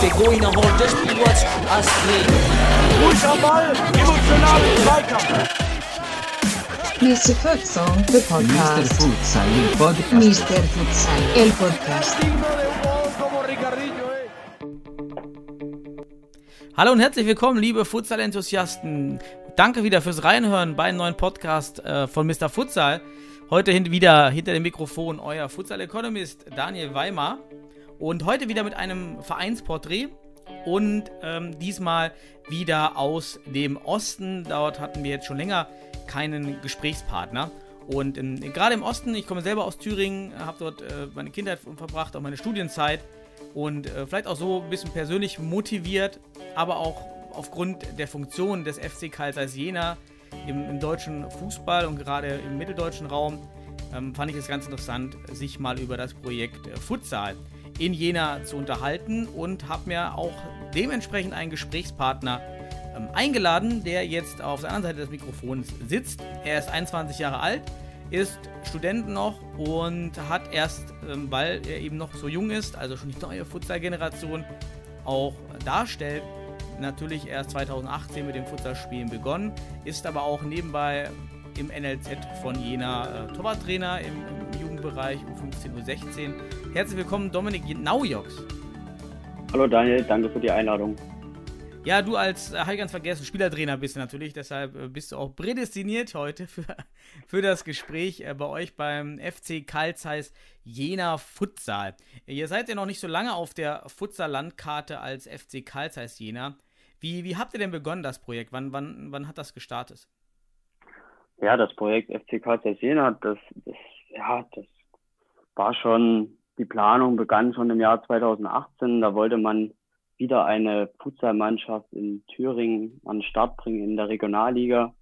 Begoina holt das Spiel Astrid. Ruhig am Ball, emotionalen Zweikampf. Mr. Futsal, the Mr. podcast. Futsal, il podcast. Mr. Futsal, el podcast. Gol como Ricardillo, eh. Hallo und herzlich willkommen, liebe Futsal-Enthusiasten. Danke wieder fürs Reinhören bei einem neuen Podcast äh, von Mr. Futsal. Heute hin wieder hinter dem Mikrofon euer Futsal-Economist Daniel Weimar. Und heute wieder mit einem Vereinsporträt. Und ähm, diesmal wieder aus dem Osten. Dort hatten wir jetzt schon länger keinen Gesprächspartner. Und gerade im Osten, ich komme selber aus Thüringen, habe dort äh, meine Kindheit verbracht, auch meine Studienzeit und äh, vielleicht auch so ein bisschen persönlich motiviert, aber auch aufgrund der Funktion des FC Zeiss Jena im, im deutschen Fußball und gerade im mitteldeutschen Raum ähm, fand ich es ganz interessant, sich mal über das Projekt äh, Futsal in Jena zu unterhalten und habe mir auch dementsprechend einen Gesprächspartner ähm, eingeladen, der jetzt auf der anderen Seite des Mikrofons sitzt. Er ist 21 Jahre alt, ist Student noch und hat erst, ähm, weil er eben noch so jung ist, also schon die neue Futsal-Generation auch darstellt, natürlich erst 2018 mit dem Futsalspielen begonnen, ist aber auch nebenbei im NLZ von Jena äh, Torwarttrainer im, im Jugendbereich U15, U16. Herzlich willkommen, Dominik Naujoks. Hallo Daniel, danke für die Einladung. Ja, du als, äh, habe ich ganz vergessen, Spielertrainer bist du natürlich, deshalb äh, bist du auch prädestiniert heute für, für das Gespräch äh, bei euch beim FC Karl Zeiss Jena Futsal. Ihr seid ja noch nicht so lange auf der Futsal-Landkarte als FC Karl Zeiss Jena. Wie, wie habt ihr denn begonnen, das Projekt? Wann, wann, wann hat das gestartet? Ja, das Projekt FC Karl Zeiss Jena, das, das, ja, das war schon, die Planung begann schon im Jahr 2018. Da wollte man wieder eine Futsalmannschaft in Thüringen an den Start bringen in der Regionalliga.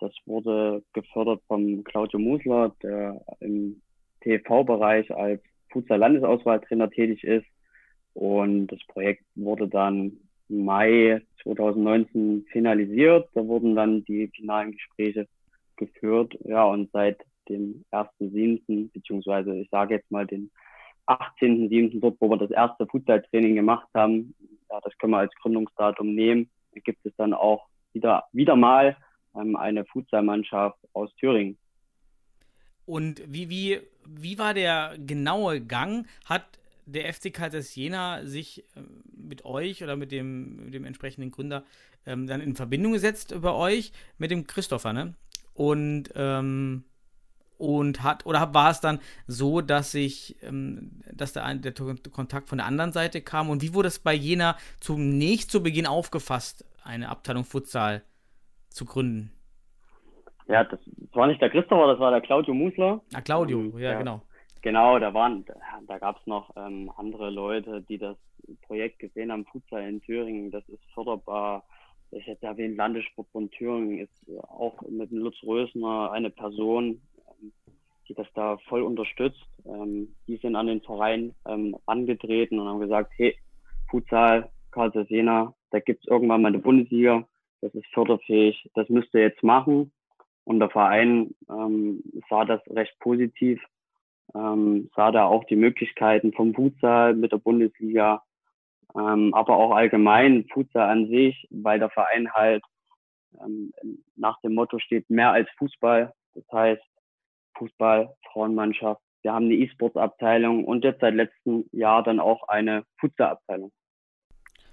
Das wurde gefördert vom Claudio Musler, der im TV-Bereich als Futsal-Landesauswahltrainer tätig ist. Und das Projekt wurde dann Mai 2019 finalisiert. Da wurden dann die finalen Gespräche geführt. Ja, und seit dem 1.7., beziehungsweise ich sage jetzt mal den 18.7. dort, wo wir das erste Futsal-Training gemacht haben, ja, das können wir als Gründungsdatum nehmen. Da gibt es dann auch wieder, wieder mal ähm, eine Futsalmannschaft aus Thüringen. Und wie, wie, wie war der genaue Gang? Hat der FC Kaisers Jena sich äh, mit euch oder mit dem, mit dem entsprechenden Gründer ähm, dann in Verbindung gesetzt bei euch mit dem Christopher, ne? Und, ähm, und hat, oder war es dann so, dass sich, ähm, dass der, der Kontakt von der anderen Seite kam? Und wie wurde es bei Jena zunächst zu Beginn aufgefasst, eine Abteilung Futsal zu gründen? Ja, das, war nicht der Christopher, das war der Claudio Musler. Ah, Claudio, Ähm, ja, ja. genau. Genau, da waren, da gab es noch ähm, andere Leute, die das Projekt gesehen haben, Futsal in Thüringen, das ist förderbar. Ich hätte erwähnt, Landessportbund Thüringen ist auch mit Lutz Rösner eine Person, ähm, die das da voll unterstützt. Ähm, die sind an den Verein ähm, angetreten und haben gesagt, hey, Futsal, Karlsruhe Jena, da gibt's irgendwann mal eine Bundesliga, das ist förderfähig, das müsst ihr jetzt machen. Und der Verein ähm, sah das recht positiv ähm, sah da auch die Möglichkeiten vom Futsal mit der Bundesliga, ähm, aber auch allgemein Futsal an sich, weil der Verein halt ähm, nach dem Motto steht mehr als Fußball. Das heißt Fußball, Frauenmannschaft. Wir haben eine E-Sports-Abteilung und jetzt seit letztem Jahr dann auch eine Futsal-Abteilung.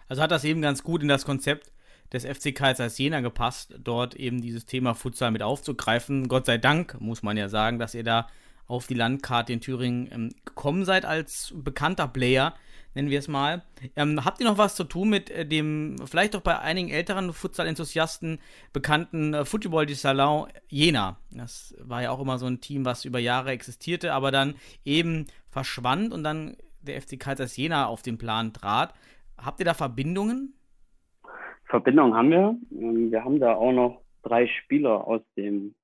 Also hat das eben ganz gut in das Konzept des FC Zeiss Jena gepasst, dort eben dieses Thema Futsal mit aufzugreifen. Gott sei Dank, muss man ja sagen, dass ihr da auf die Landkarte in Thüringen ähm, gekommen seid als bekannter Player, nennen wir es mal. Ähm, habt ihr noch was zu tun mit äh, dem, vielleicht auch bei einigen älteren Futsal-Enthusiasten bekannten äh, Football du Salon Jena? Das war ja auch immer so ein Team, was über Jahre existierte, aber dann eben verschwand und dann der FC Kaisers Jena auf den Plan trat. Habt ihr da Verbindungen? Verbindung haben wir. Ähm, Wir haben da auch noch drei Spieler aus dem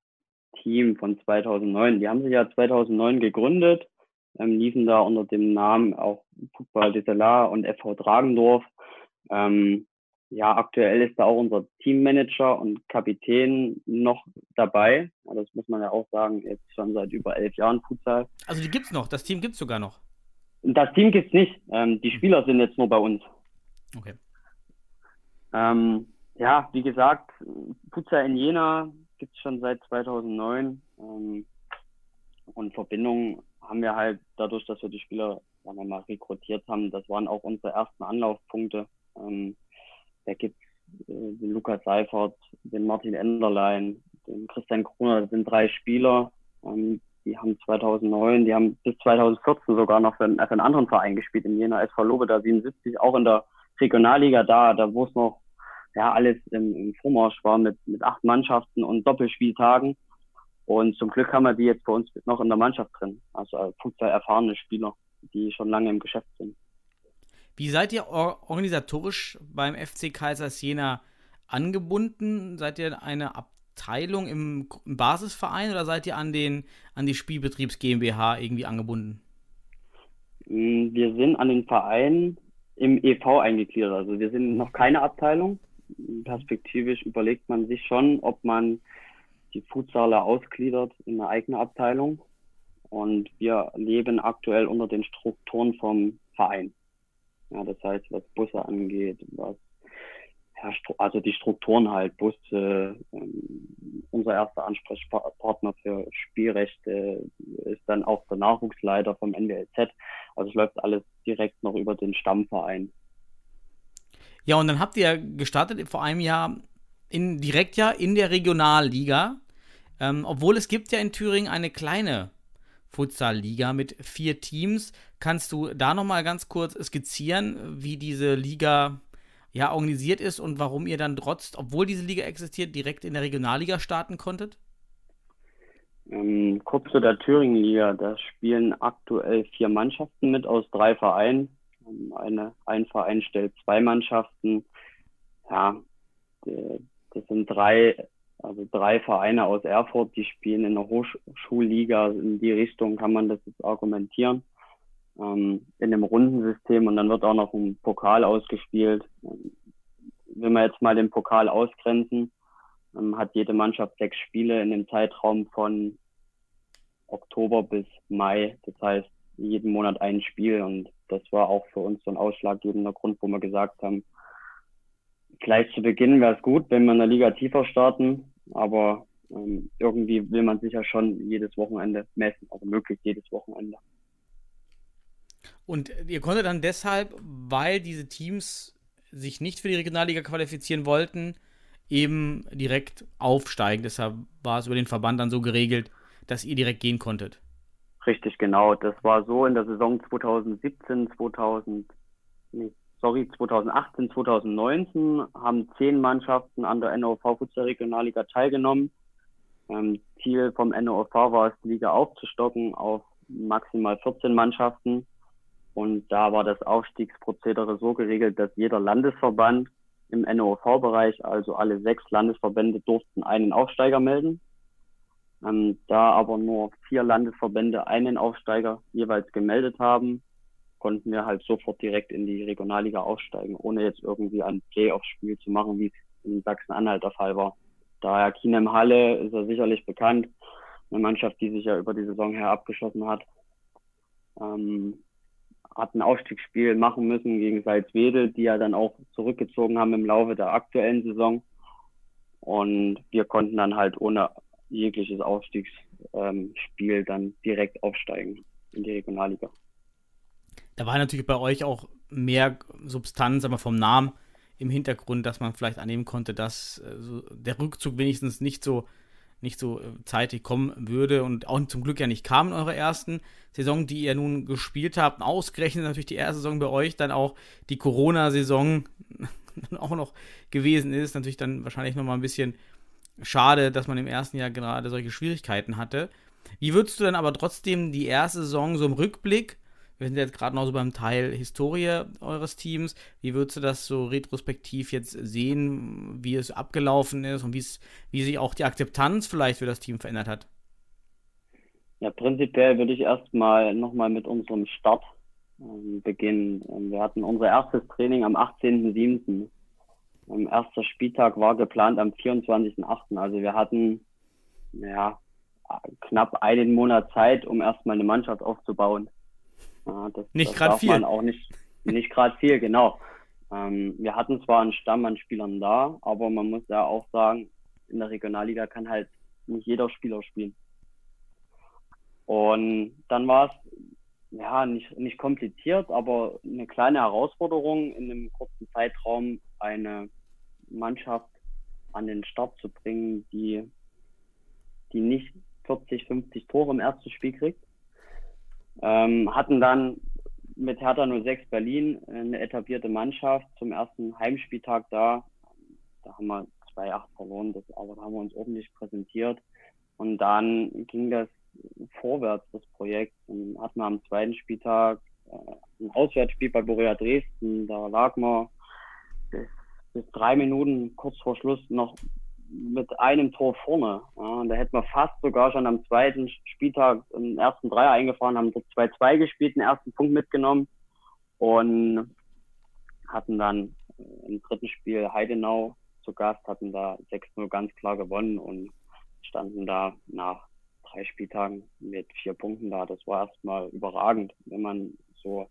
Team von 2009. Die haben sich ja 2009 gegründet, ähm, liefen da unter dem Namen auch Football de Salar und FV Dragendorf. Ähm, ja, aktuell ist da auch unser Teammanager und Kapitän noch dabei. Das muss man ja auch sagen, jetzt schon seit über elf Jahren Futsal. Also die gibt's noch, das Team gibt's sogar noch. Das Team gibt's nicht. Ähm, die Spieler sind jetzt nur bei uns. Okay. Ähm, ja, wie gesagt, Futsal in Jena gibt's schon seit 2009. Ähm, und Verbindungen haben wir halt dadurch, dass wir die Spieler, sagen wir mal, rekrutiert haben. Das waren auch unsere ersten Anlaufpunkte. Ähm, da gibt's äh, den Lukas Seifert, den Martin Enderlein, den Christian Kroner. Das sind drei Spieler. Ähm, die haben 2009, die haben bis 2014 sogar noch für, einen, für einen anderen Verein gespielt, in Jena SV Lobeda 77, auch in der Regionalliga da, da wo es noch ja alles im, im Vormarsch war mit, mit acht Mannschaften und Doppelspieltagen. Und zum Glück haben wir die jetzt bei uns noch in der Mannschaft drin. Also äh, Fußball erfahrene Spieler, die schon lange im Geschäft sind. Wie seid ihr organisatorisch beim FC Kaisers Jena angebunden? Seid ihr eine Abteilung im, im Basisverein oder seid ihr an, den, an die Spielbetriebs GmbH irgendwie angebunden? Mm, wir sind an den Verein im EV eingegliedert. Also wir sind noch keine Abteilung. Perspektivisch überlegt man sich schon, ob man die Futsaler ausgliedert in eine eigene Abteilung. Und wir leben aktuell unter den Strukturen vom Verein. Ja, das heißt, was Busse angeht, was also die Strukturen halt, Busse, ähm, unser erster Ansprechpartner für Spielrechte ist dann auch der Nachwuchsleiter vom NWLZ. Also es läuft alles direkt noch über den Stammverein. Ja, und dann habt ihr gestartet vor einem Jahr in, direkt ja in der Regionalliga. Ähm, obwohl es gibt ja in Thüringen eine kleine Futsal-Liga mit vier Teams. Kannst du da nochmal ganz kurz skizzieren, wie diese Liga ja organisiert ist und warum ihr dann trotz, obwohl diese Liga existiert, direkt in der Regionalliga starten konntet? Ähm, kurz zu der Thüringen-Liga. Da spielen aktuell vier Mannschaften mit aus drei Vereinen. Eine, ein Verein stellt zwei Mannschaften. Ja, das sind drei also drei Vereine aus Erfurt, die spielen in der Hochschulliga. In die Richtung kann man das jetzt argumentieren. Ähm, in einem Rundensystem und dann wird auch noch ein Pokal ausgespielt. Wenn wir jetzt mal den Pokal ausgrenzen, ähm, hat jede Mannschaft sechs Spiele in dem Zeitraum von Oktober bis Mai. Das heißt, jeden Monat ein Spiel und das war auch für uns so ein ausschlaggebender Grund, wo wir gesagt haben, Gleich zu Beginn wäre es gut, wenn wir in der Liga tiefer starten, aber ähm, irgendwie will man sich ja schon jedes Wochenende messen, also möglichst jedes Wochenende. Und ihr konntet dann deshalb, weil diese Teams sich nicht für die Regionalliga qualifizieren wollten, eben direkt aufsteigen. Deshalb war es über den Verband dann so geregelt, dass ihr direkt gehen konntet. Richtig, genau. Das war so in der Saison 2017, 2000, nee, sorry, 2018, 2019 haben zehn Mannschaften an der NOV Futsal Regionalliga teilgenommen. Ähm, Ziel vom NOV war es, die Liga aufzustocken auf maximal 14 Mannschaften. Und da war das Aufstiegsprozedere so geregelt, dass jeder Landesverband im NOV-Bereich, also alle sechs Landesverbände, durften einen Aufsteiger melden. Ähm, da aber nur vier Landesverbände einen Aufsteiger jeweils gemeldet haben, konnten wir halt sofort direkt in die Regionalliga aufsteigen, ohne jetzt irgendwie ein Playoff-Spiel zu machen, wie es in Sachsen-Anhalt der Fall war. Daher Kinem Halle ist er sicherlich bekannt, eine Mannschaft, die sich ja über die Saison her abgeschlossen hat. Ähm, hat ein Aufstiegsspiel machen müssen gegen Salzwedel, die ja dann auch zurückgezogen haben im Laufe der aktuellen Saison. Und wir konnten dann halt ohne jegliches Aufstiegsspiel dann direkt aufsteigen in die Regionalliga da war natürlich bei euch auch mehr Substanz, aber vom Namen im Hintergrund, dass man vielleicht annehmen konnte, dass äh, der Rückzug wenigstens nicht so nicht so äh, zeitig kommen würde und auch zum Glück ja nicht kam in eurer ersten Saison, die ihr nun gespielt habt. Ausgerechnet natürlich die erste Saison bei euch, dann auch die Corona-Saison auch noch gewesen ist. Natürlich dann wahrscheinlich nochmal ein bisschen schade, dass man im ersten Jahr gerade solche Schwierigkeiten hatte. Wie würdest du dann aber trotzdem die erste Saison so im Rückblick wir sind jetzt gerade noch so beim Teil Historie eures Teams. Wie würdest du das so retrospektiv jetzt sehen, wie es abgelaufen ist und wie sich auch die Akzeptanz vielleicht für das Team verändert hat? Ja, prinzipiell würde ich erstmal nochmal mit unserem Start ähm, beginnen. Ähm, wir hatten unser erstes Training am 18.07. Erster Spieltag war geplant am 24.08. Also wir hatten ja, knapp einen Monat Zeit, um erstmal eine Mannschaft aufzubauen. Das, Nicht darf viel. Man auch nicht, nicht gerade viel, genau. Ähm, wir hatten zwar einen Stamm an Spielern da, aber man muss ja auch sagen, in der Regionalliga kann halt nicht jeder Spieler spielen. Und dann war es ja nicht, nicht kompliziert, aber eine kleine Herausforderung, in einem kurzen Zeitraum eine Mannschaft an den Start zu bringen, die, die nicht 40, 50 Tore im ersten Spiel kriegt. Ähm, hatten dann mit Hertha 06 Berlin eine etablierte Mannschaft zum ersten Heimspieltag da. Da haben wir 2-8 verloren, das, aber da haben wir uns ordentlich präsentiert. Und dann ging das vorwärts, das Projekt. Dann hatten wir am zweiten Spieltag äh, ein Auswärtsspiel bei Borussia Dresden. Da lag man bis, drei Minuten kurz vor Schluss noch mit einem Tor vorne. Ja, und da hätten wir fast sogar schon am zweiten Spieltag im ersten Dreier eingefahren, haben dort 2-2 gespielt, den ersten Punkt mitgenommen und hatten dann im dritten Spiel Heidenau zu Gast, hatten da 6-0 ganz klar gewonnen und standen da nach drei Spieltagen mit vier Punkten da. Das war erstmal überragend, wenn man so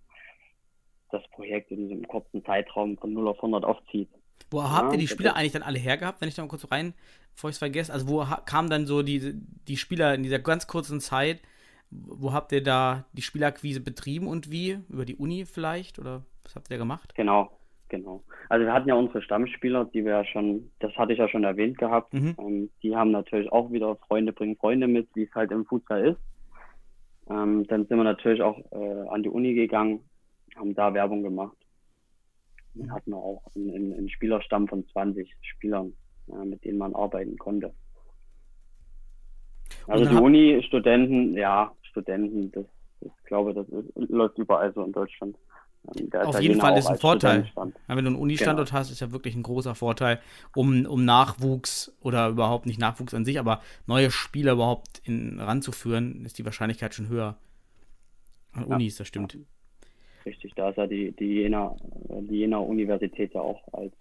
das Projekt in diesem kurzen Zeitraum von 0 auf 100 aufzieht. Wo habt ihr die Spieler eigentlich dann alle hergehabt, wenn ich da mal kurz rein, bevor ich es vergesse? Also wo kamen dann so die, die Spieler in dieser ganz kurzen Zeit? Wo habt ihr da die Spielakquise betrieben und wie? Über die Uni vielleicht? Oder was habt ihr da gemacht? Genau, genau. Also wir hatten ja unsere Stammspieler, die wir ja schon, das hatte ich ja schon erwähnt gehabt. Mhm. Ähm, die haben natürlich auch wieder Freunde bringen Freunde mit, wie es halt im Futsal ist. Ähm, dann sind wir natürlich auch äh, an die Uni gegangen, haben da Werbung gemacht. Dann hatten wir auch einen, einen, Spielerstamm von 20 Spielern, mit denen man arbeiten konnte. Also die hab- Uni-Studenten, ja, Studenten, das, das glaube das ist, läuft überall so in Deutschland. Ähm, der Auf jeden Italiener Fall ist ein Vorteil. Ja, wenn du einen Uni-Standort hast, ist ja wirklich ein großer Vorteil, um, um Nachwuchs oder überhaupt nicht Nachwuchs an sich, aber neue Spieler überhaupt in, ranzuführen, ist die Wahrscheinlichkeit schon höher. An Ja. Unis, das stimmt. Richtig, da ist ja die, die Jena, äh, die Jena Universität ja auch als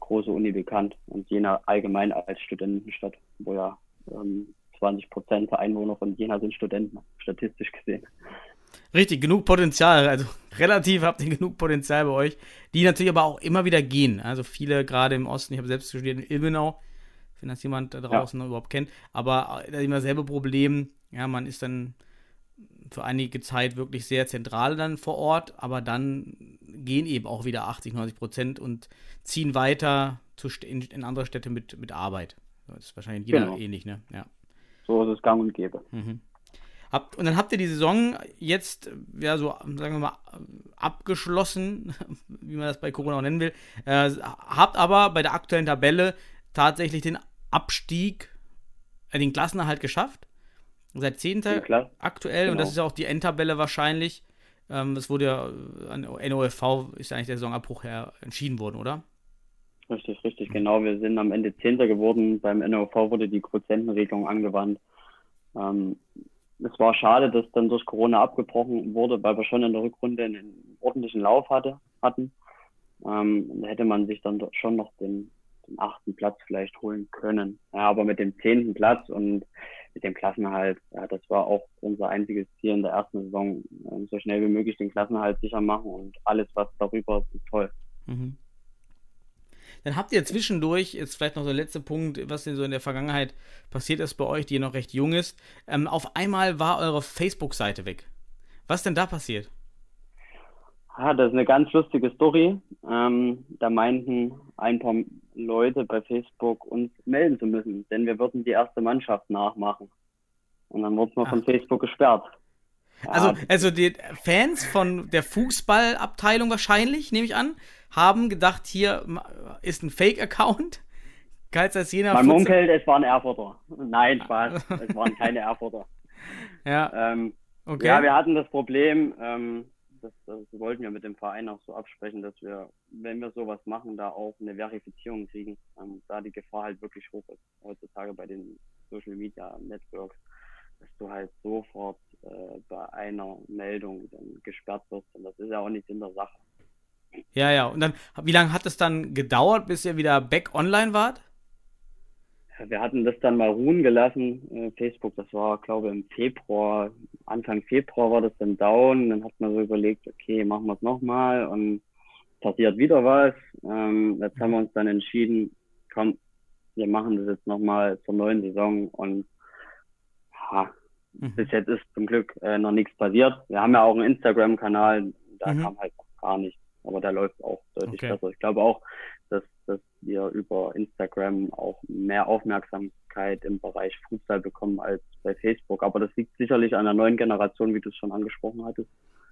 große Uni bekannt und Jena allgemein als Studentenstadt, wo ja ähm, 20 Prozent der Einwohner von Jena sind Studenten, statistisch gesehen. Richtig, genug Potenzial. Also relativ habt ihr genug Potenzial bei euch, die natürlich aber auch immer wieder gehen. Also viele gerade im Osten, ich habe selbst studiert in Ilmenau, wenn das jemand da draußen noch überhaupt kennt, aber da ist immer dasselbe Problem. Ja, man ist dann für einige Zeit wirklich sehr zentral dann vor Ort, aber dann gehen eben auch wieder 80, 90 Prozent und ziehen weiter zu, in, in andere Städte mit, mit Arbeit. Das ist wahrscheinlich in Jena Genau. ähnlich, ne? Ja. So ist es gang und gäbe. Habt, und dann habt ihr die Saison jetzt, ja, so, sagen wir mal, abgeschlossen, wie man das bei Corona auch nennen will. Äh, habt aber bei der aktuellen Tabelle tatsächlich den Abstieg, äh, den Klassenerhalt geschafft. Seit 10. Den Kla- aktuell, und genau. das ist ja auch die Endtabelle wahrscheinlich. Ähm, es wurde ja an NOFV, ist ja eigentlich der Saisonabbruch her entschieden worden, oder? Richtig, richtig, genau. Wir sind am Ende Zehnter geworden. Beim NOV wurde die Quotientenregelung angewandt. Ähm, es war schade, dass dann durch Corona abgebrochen wurde, weil wir schon in der Rückrunde einen ordentlichen Lauf hatte, hatten. Ähm, da hätte man sich dann schon noch den, den achten Platz vielleicht holen können. Ja, aber mit dem zehnten Platz und mit dem Klassenerhalt, ja, das war auch unser einziges Ziel in der ersten Saison, ähm, so schnell wie möglich den Klassenerhalt sicher machen und alles, was darüber ist, ist toll. Mhm. Dann habt ihr zwischendurch, jetzt vielleicht noch so der letzte Punkt, was denn so in der Vergangenheit passiert ist bei euch, die noch recht jung ist. Ähm, auf einmal war eure Facebook-Seite weg. Was denn da passiert? Ah, das ist eine ganz lustige Story. Ähm, da meinten ein paar Leute bei Facebook uns melden zu müssen, denn wir würden die erste Mannschaft nachmachen. Und dann wurden wir von Facebook gesperrt. Ja, Also, also die Fans von der Fußballabteilung wahrscheinlich, nehme ich an, haben gedacht, hier ist ein Fake-Account. Galt als jener man munkelt, es waren Erfurter. Nein, Spaß, es waren keine Erfurter. Ja, Ähm, okay. Ja, wir hatten das Problem, ähm, das, das wollten wir mit dem Verein auch so absprechen, dass wir, wenn wir sowas machen, da auch eine Verifizierung kriegen, ähm, da die Gefahr halt wirklich hoch ist heutzutage bei den Social Media Networks, dass du halt sofort äh, bei einer Meldung dann gesperrt wirst und das ist ja auch nicht in der Sache. Ja, ja. Und dann, wie lange hat es dann gedauert, bis ihr wieder back online wart? Wir hatten das dann mal ruhen gelassen, äh, Facebook, das war, glaube ich, im Februar, Anfang Februar war das dann down. Dann hat man so überlegt, okay, machen wir es nochmal und passiert wieder was. Ähm, jetzt haben wir uns dann entschieden, komm, wir machen das jetzt nochmal zur neuen Saison und ha, mhm. bis jetzt ist zum Glück äh, noch nichts passiert. Wir haben ja auch einen Instagram-Kanal, da mhm. kam halt noch gar nichts, aber da läuft auch deutlich okay. besser. Ich glaube auch, dass, dass wir über Instagram auch mehr Aufmerksamkeit im Bereich Fußball bekommen als bei Facebook. Aber das liegt sicherlich an der neuen Generation, wie du es schon angesprochen hattest.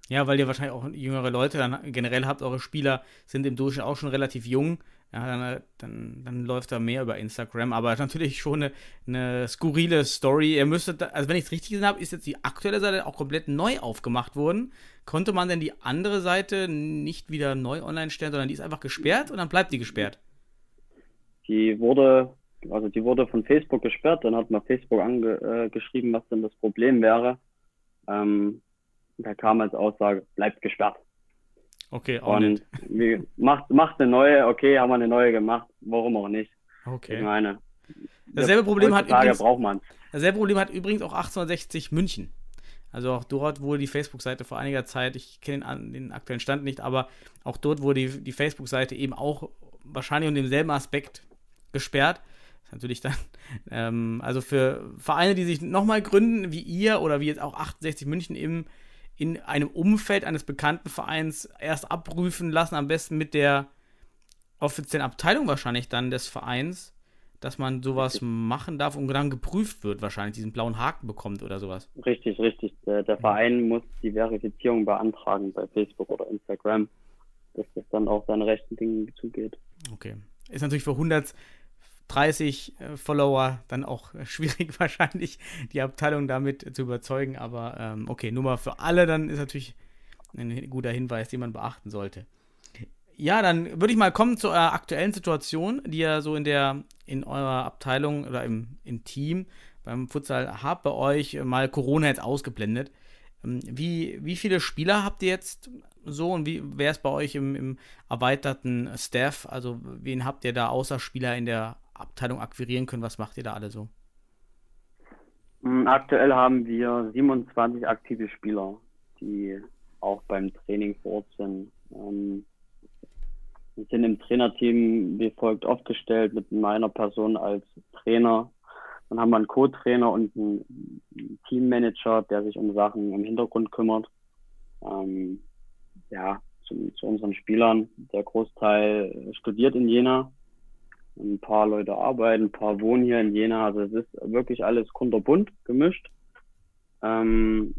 Ja, weil ihr wahrscheinlich auch jüngere Leute dann generell habt, eure Spieler sind im Durchschnitt auch schon relativ jung. Ja, dann, dann, dann läuft da mehr über Instagram, aber natürlich schon eine, eine skurrile Story. Ihr müsstet, also wenn ich es richtig gesehen habe, ist jetzt die aktuelle Seite auch komplett neu aufgemacht worden. Konnte man denn die andere Seite nicht wieder neu online stellen, sondern die ist einfach gesperrt und dann bleibt die gesperrt? Die wurde, also die wurde von Facebook gesperrt, dann hat man Facebook angeschrieben, äh, was denn das Problem wäre. Ähm, da kam als Aussage, bleibt gesperrt. Okay, auch und nicht. Macht, macht eine neue, okay, haben wir eine neue gemacht, warum auch nicht. Okay. Ich meine, dasselbe Problem hat übrigens, braucht man Dasselbe Problem hat übrigens auch 1860 München. Also auch dort wurde die Facebook-Seite vor einiger Zeit, ich kenne den, den, aktuellen Stand nicht, aber auch dort wurde die, die Facebook-Seite eben auch wahrscheinlich unter demselben Aspekt gesperrt. Das ist natürlich dann, ähm, also für Vereine, die sich nochmal gründen, wie ihr oder wie jetzt auch 68 München eben in einem Umfeld eines bekannten Vereins erst abprüfen lassen, am besten mit der offiziellen Abteilung wahrscheinlich dann des Vereins, dass man sowas machen darf und dann geprüft wird, wahrscheinlich diesen blauen Haken bekommt oder sowas. Richtig, richtig. Der, der Verein muss die Verifizierung beantragen bei Facebook oder Instagram, dass das dann auch seine rechten Dinge zugeht. Okay. Ist natürlich für 100 30 äh, Follower dann auch schwierig wahrscheinlich, die Abteilung damit zu überzeugen. Aber ähm, okay, nur mal für alle, dann ist natürlich ein guter Hinweis, den man beachten sollte. Ja, dann würde ich mal kommen zur aktuellen Situation, die ihr so in der, in eurer Abteilung oder im, im Team beim Futsal habt bei euch mal Corona jetzt ausgeblendet. Ähm, wie, wie viele Spieler habt ihr jetzt so und wie wer ist bei euch im, im erweiterten Staff? Also wen habt ihr da außer Spieler in der Abteilung akquirieren können? Was macht ihr da alle so? Mm, aktuell haben wir 27 aktive Spieler, die auch beim Training vor Ort sind. Ähm, wir sind im Trainerteam wie folgt aufgestellt mit meiner Person als Trainer. Dann haben wir einen Co-Trainer und einen Teammanager, der sich um Sachen im Hintergrund kümmert. Ähm, ja, zu, zu unseren Spielern. Der Großteil studiert in Jena ein paar Leute arbeiten, ein paar wohnen hier in Jena. Also es ist wirklich alles kunterbunt gemischt. Ähm,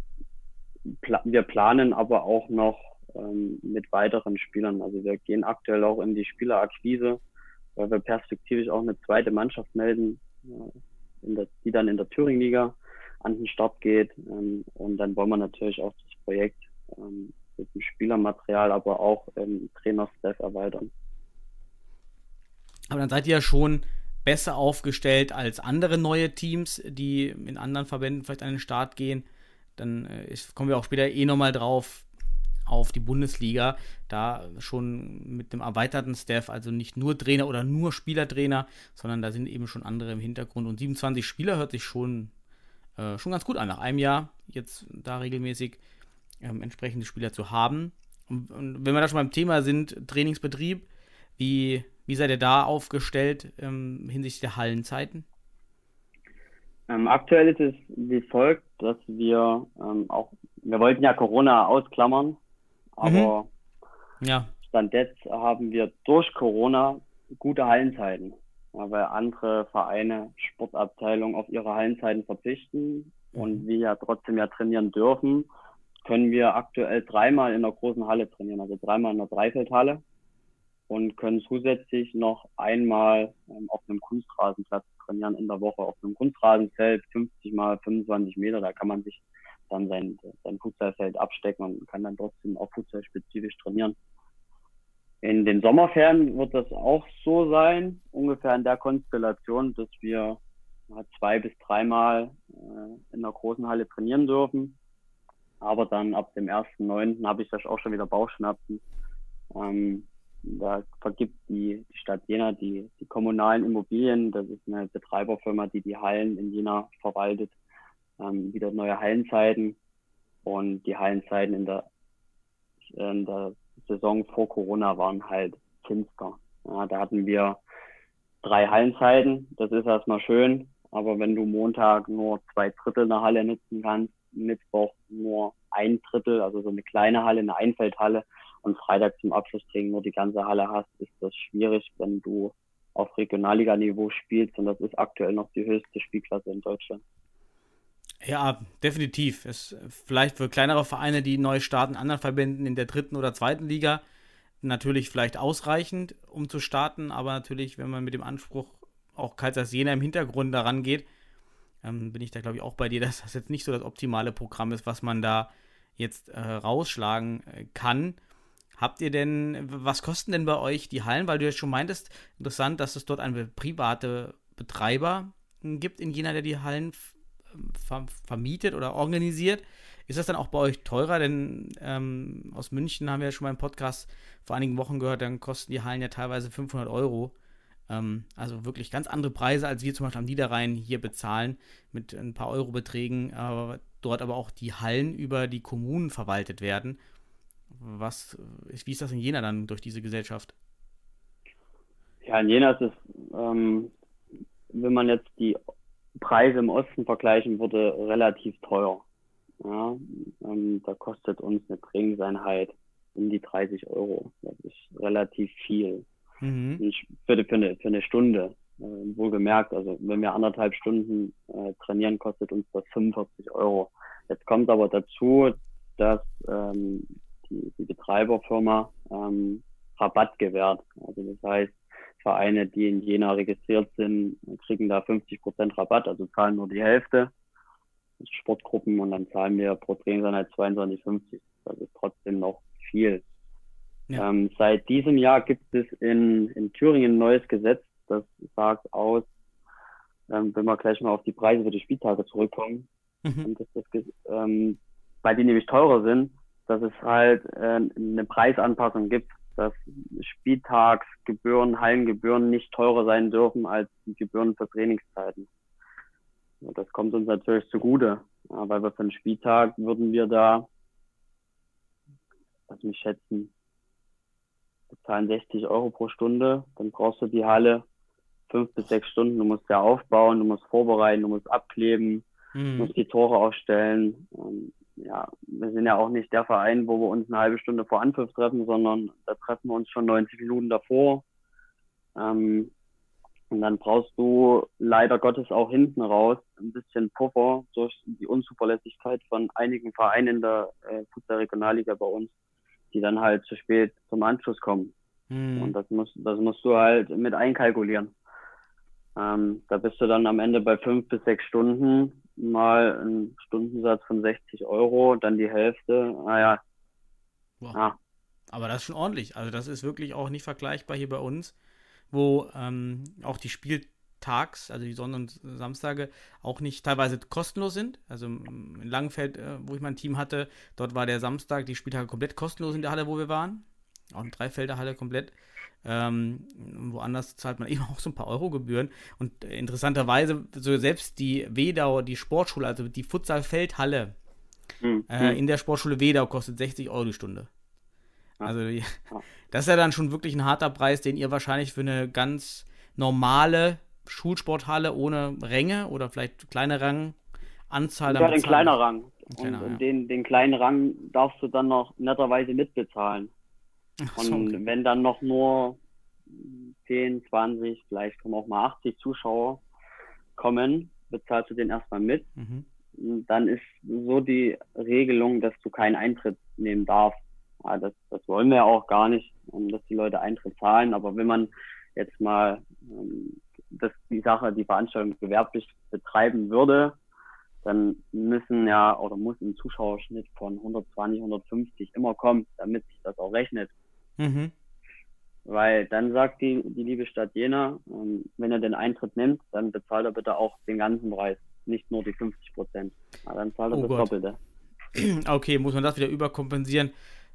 pla wir planen aber auch noch ähm, mit weiteren Spielern. Also wir gehen aktuell auch in die Spielerakquise, weil wir perspektivisch auch eine zweite Mannschaft melden, äh, der, die dann in der Thüringen-Liga an den Start geht. Ähm, und dann wollen wir natürlich auch das Projekt ähm, mit dem Spielermaterial, aber auch im Trainerstaff erweitern. Aber dann seid ihr ja schon besser aufgestellt als andere neue Teams, die in anderen Verbänden vielleicht an den Start gehen. Dann äh, kommen wir auch später eh nochmal drauf auf die Bundesliga, da schon mit dem erweiterten Staff, also nicht nur Trainer oder nur Spielertrainer, sondern da sind eben schon andere im Hintergrund. Und 27 Spieler hört sich schon, äh, schon ganz gut an, nach einem Jahr jetzt da regelmäßig ähm, entsprechende Spieler zu haben. Und, und wenn wir da schon beim Thema sind, Trainingsbetrieb, wie wie seid ihr da aufgestellt ähm, hinsichtlich der Hallenzeiten? Ähm, aktuell ist es wie folgt, dass wir ähm, auch, wir wollten ja Corona ausklammern, aber mhm. ja. Stand jetzt haben wir durch Corona gute Hallenzeiten, weil andere Vereine, Sportabteilungen auf ihre Hallenzeiten verzichten mhm. und wir ja trotzdem ja trainieren dürfen, können wir aktuell dreimal in der großen Halle trainieren, also dreimal in der Dreifeldhalle und können zusätzlich noch einmal ähm, auf einem Kunstrasenplatz trainieren in der Woche. Auf einem Kunstrasenfeld 50 mal 25 Meter, da kann man sich dann sein, sein Futsalfeld abstecken und kann dann trotzdem auch futsalspezifisch trainieren. In den Sommerferien wird das auch so sein, ungefähr in der Konstellation, dass wir zwei bis dreimal äh, in der großen Halle trainieren dürfen. Aber dann ab dem 1.9. habe ich das auch schon wieder Bauchschmerzen Ähm, da vergibt die, die Stadt Jena die, die kommunalen Immobilien. Das ist eine Betreiberfirma, die die Hallen in Jena verwaltet. Ähm, wieder neue Hallenzeiten. Und die Hallenzeiten in der, in der Saison vor Corona waren halt finster. Ja, da hatten wir drei Hallenzeiten. Das ist erstmal schön. Aber wenn du Montag nur zwei Drittel einer Halle nutzen kannst, Mittwoch nur ein Drittel, also so eine kleine Halle, eine Einfeldhalle und Freitag zum Abschlusstraining nur die ganze Halle hast, ist das schwierig, wenn du auf Regionalliga-Niveau spielst und das ist aktuell noch die höchste Spielklasse in Deutschland. Ja, definitiv. Es vielleicht für kleinere Vereine, die neu starten, anderen Verbänden in der dritten oder zweiten Liga natürlich vielleicht ausreichend, um zu starten, aber natürlich, wenn man mit dem Anspruch auch Kaisers Jena im Hintergrund daran geht, ähm, bin ich da glaube ich auch bei dir, dass das jetzt nicht so das optimale Programm ist, was man da jetzt äh, rausschlagen äh, kann. Habt ihr denn, was kosten denn bei euch die Hallen? Weil du ja schon meintest, interessant, dass es dort einen private Betreiber gibt in Jena, der die Hallen ver vermietet oder organisiert. Ist das dann auch bei euch teurer? Denn ähm, aus München haben wir ja schon mal im Podcast vor einigen Wochen gehört, dann kosten die Hallen ja teilweise 500 Euro. Ähm, also wirklich ganz andere Preise, als wir zum Beispiel am Niederrhein hier bezahlen, mit ein paar Eurobeträgen, aber dort aber auch die Hallen über die Kommunen verwaltet werden. Was, wie ist das in Jena dann durch diese Gesellschaft? Ja, in Jena ist es, ähm, wenn man jetzt die Preise im Osten vergleichen würde, relativ teuer. Ja, ähm, da kostet uns eine Trainingseinheit um die 30 Euro. Das ist relativ viel. Mhm. Für, für, eine, für eine Stunde. Äh, wohlgemerkt, also wenn wir anderthalb Stunden äh, trainieren, kostet uns das 45 Euro. Jetzt kommt aber dazu, dass ähm, Betreiberfirma ähm, Rabatt gewährt. Also das heißt, Vereine, die in Jena registriert sind, kriegen da 50 Prozent Rabatt, also zahlen nur die Hälfte. Sportgruppen und dann zahlen wir pro Trainingseinheit 22,50. Das ist trotzdem noch viel. Ja. Ähm, seit diesem Jahr gibt es in, in Thüringen ein neues Gesetz, das sagt aus, ähm, wenn wir gleich mal auf die Preise für die Spieltage zurückkommen, mhm. dass das, ähm, weil die nämlich teurer sind, dass es halt äh, eine Preisanpassung gibt, dass Spieltagsgebühren, Hallengebühren nicht teurer sein dürfen als die Gebühren für Trainingszeiten. Das kommt uns natürlich zugute, ja, weil wir für einen Spieltag würden wir da, lass mich schätzen, bezahlen 60 Euro pro Stunde, dann brauchst du die Halle fünf bis sechs Stunden, du musst ja aufbauen, du musst vorbereiten, du musst abkleben, mhm. musst die Tore aufstellen. Und ja, wir sind ja auch nicht der Verein, wo wir uns eine halbe Stunde vor Anpfiff treffen, sondern da treffen wir uns schon 90 Minuten davor. Ähm, und dann brauchst du leider Gottes auch hinten raus ein bisschen Puffer durch die Unzuverlässigkeit von einigen Vereinen in der äh, Fußball-Regionalliga bei uns, die dann halt zu spät zum Anschluss kommen. Mhm. Und das musst, das musst du halt mit einkalkulieren. Ähm, da bist du dann am Ende bei fünf bis sechs Stunden mal einen Stundensatz von 60 Euro, dann die Hälfte. Naja. Wow. Ja. Aber das ist schon ordentlich. Also das ist wirklich auch nicht vergleichbar hier bei uns, wo ähm, auch die Spieltags, also die Sonn- und Samstage, auch nicht teilweise kostenlos sind. Also in Langenfeld, äh, wo ich mein Team hatte, dort war der Samstag, die Spieltage komplett kostenlos in der Halle, wo wir waren. Auch eine Dreifelderhalle komplett. Ähm, woanders zahlt man eben auch so ein paar Euro-Gebühren. Und äh, interessanterweise, so selbst die Wedau, die Sportschule, also die Futsal-Feldhalle mhm. äh, in der Sportschule Wedau kostet 60 Euro die Stunde. Also das ist ja dann schon wirklich ein harter Preis, den ihr wahrscheinlich für eine ganz normale Schulsporthalle ohne Ränge oder vielleicht kleine Ranganzahl. Ja, den kleiner Rang. Kleiner, und ja. den, den kleinen Rang darfst du dann noch netterweise mitbezahlen. Und so, okay. wenn dann noch nur 10, 20, vielleicht kommen auch mal 80 Zuschauer kommen, bezahlst du den erstmal mit. Mhm. Dann ist so die Regelung, dass du keinen Eintritt nehmen darfst. Ja, das, das wollen wir ja auch gar nicht, dass die Leute Eintritt zahlen. Aber wenn man jetzt mal ähm, das, die Sache, die Veranstaltung gewerblich betreiben würde, dann müssen ja oder muss ein Zuschauerschnitt von 120, 150 immer kommen, damit sich das auch rechnet. Mhm. Weil dann sagt die, die liebe Stadt Jena, ähm, wenn er den Eintritt nimmt, dann bezahlt er bitte auch den ganzen Preis, nicht nur die 50 Prozent. dann zahlt er oh das Gott. Doppelte. Okay, muss man das wieder überkompensieren.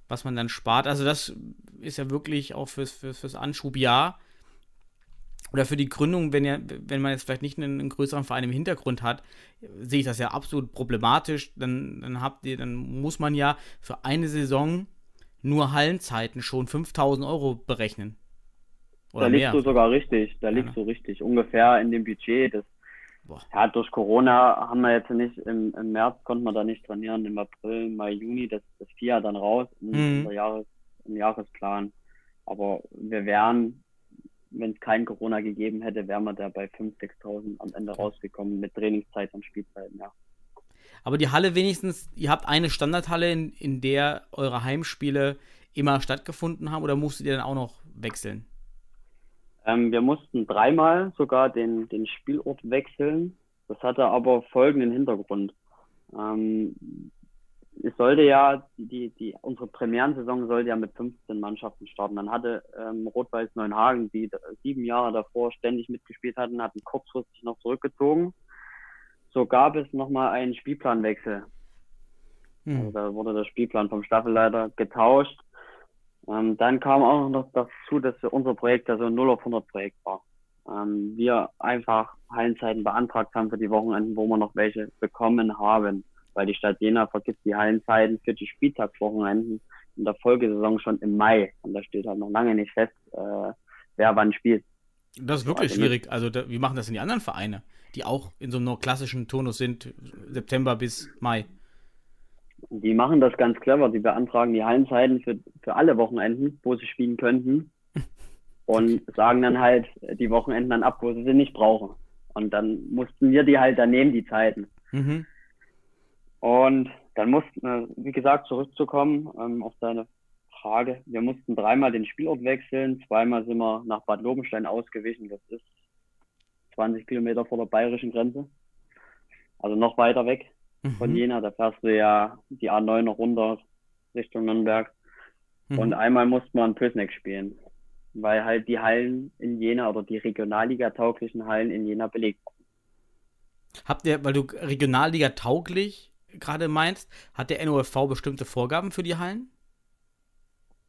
was man dann spart. Also das ist ja wirklich auch fürs, fürs, fürs Anschubjahr oder für die Gründung, wenn, ja, wenn man jetzt vielleicht nicht einen, einen, größeren Verein im Hintergrund hat, sehe ich das ja absolut problematisch. Dann, dann habt ihr, dann muss man ja für eine Saison nur Hallenzeiten schon 5000 Euro berechnen. Oder da liegst mehr. du sogar richtig, da ja, liegst ne? du richtig. Ungefähr in dem Budget. Das, ja, durch Corona haben wir jetzt nicht, im, im März konnten wir da nicht trainieren, im April, Mai, Juni, das, das fiel ja dann raus in mhm. Jahres, im Jahresplan. Aber wir wären wenn es kein Corona gegeben hätte, wären wir da bei 5.000, 6.000 am Ende rausgekommen mit Trainingszeit und Spielzeiten, ja. Aber die Halle wenigstens, ihr habt eine Standardhalle, in, in der eure Heimspiele immer stattgefunden haben oder musstet ihr dann auch noch wechseln? Ähm, wir mussten dreimal sogar den, den Spielort wechseln. Das hatte aber folgenden Hintergrund. Ähm, es sollte ja, die, die, unsere Premierensaison sollte ja mit 15 Mannschaften starten. Dann hatte ähm, Rot-Weiß Neuenhagen, die sieben Jahre davor ständig mitgespielt hatten, hatten kurzfristig noch zurückgezogen. So gab es nochmal einen Spielplanwechsel. Hm. Also da wurde der Spielplan vom Staffelleiter getauscht. Ähm, dann kam auch noch dazu, dass unser Projekt ja so ein 0 auf 100 Projekt war. Ähm, wir einfach Hallenzeiten beantragt haben für die Wochenenden, wo wir noch welche bekommen haben weil die Stadt Jena vergibt die Hallenzeiten für die Spieltagswochenenden in der Folgesaison schon im Mai. Und da steht halt noch lange nicht fest, äh, wer wann spielt. Das ist wirklich also schwierig. Also da, wie machen das denn die anderen Vereine, die auch in so einem klassischen Turnus sind, September bis Mai? Die machen das ganz clever. Die beantragen die Hallenzeiten für, für alle Wochenenden, wo sie spielen könnten. Und sagen dann halt die Wochenenden dann ab, wo sie sie nicht brauchen. Und dann mussten wir die halt dann nehmen, die Zeiten. Mhm. Und dann mussten, wir, wie gesagt, zurückzukommen ähm, auf deine Frage. Wir mussten dreimal den Spielort wechseln. Zweimal sind wir nach Bad Lobenstein ausgewichen. Das ist 20 Kilometer vor der bayerischen Grenze. Also noch weiter weg mhm. von Jena. Da fährst du ja die A9 noch runter Richtung Nürnberg. Mhm. Und einmal mussten wir in Pösneck spielen, weil halt die Hallen in Jena oder die Regionalliga tauglichen Hallen in Jena belegt waren. Habt ihr, weil du Regionalliga tauglich gerade meinst, hat der NOFV bestimmte Vorgaben für die Hallen?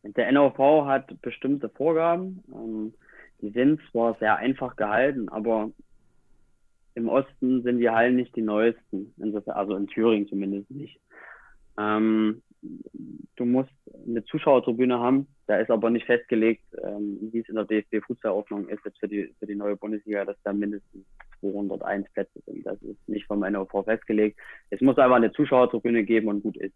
Der NOV hat bestimmte Vorgaben. Ähm, die sind zwar sehr einfach gehalten, aber im Osten sind die Hallen nicht die neuesten, also in Thüringen zumindest nicht. Ähm, du musst eine Zuschauertribüne haben, da ist aber nicht festgelegt, ähm, wie es in der DFB-Fußballordnung ist jetzt für die, für die neue Bundesliga, dass da mindestens 201 Plätze sind. Das ist nicht vom NOV festgelegt. Es muss einfach eine Zuschauertribüne geben und gut ist.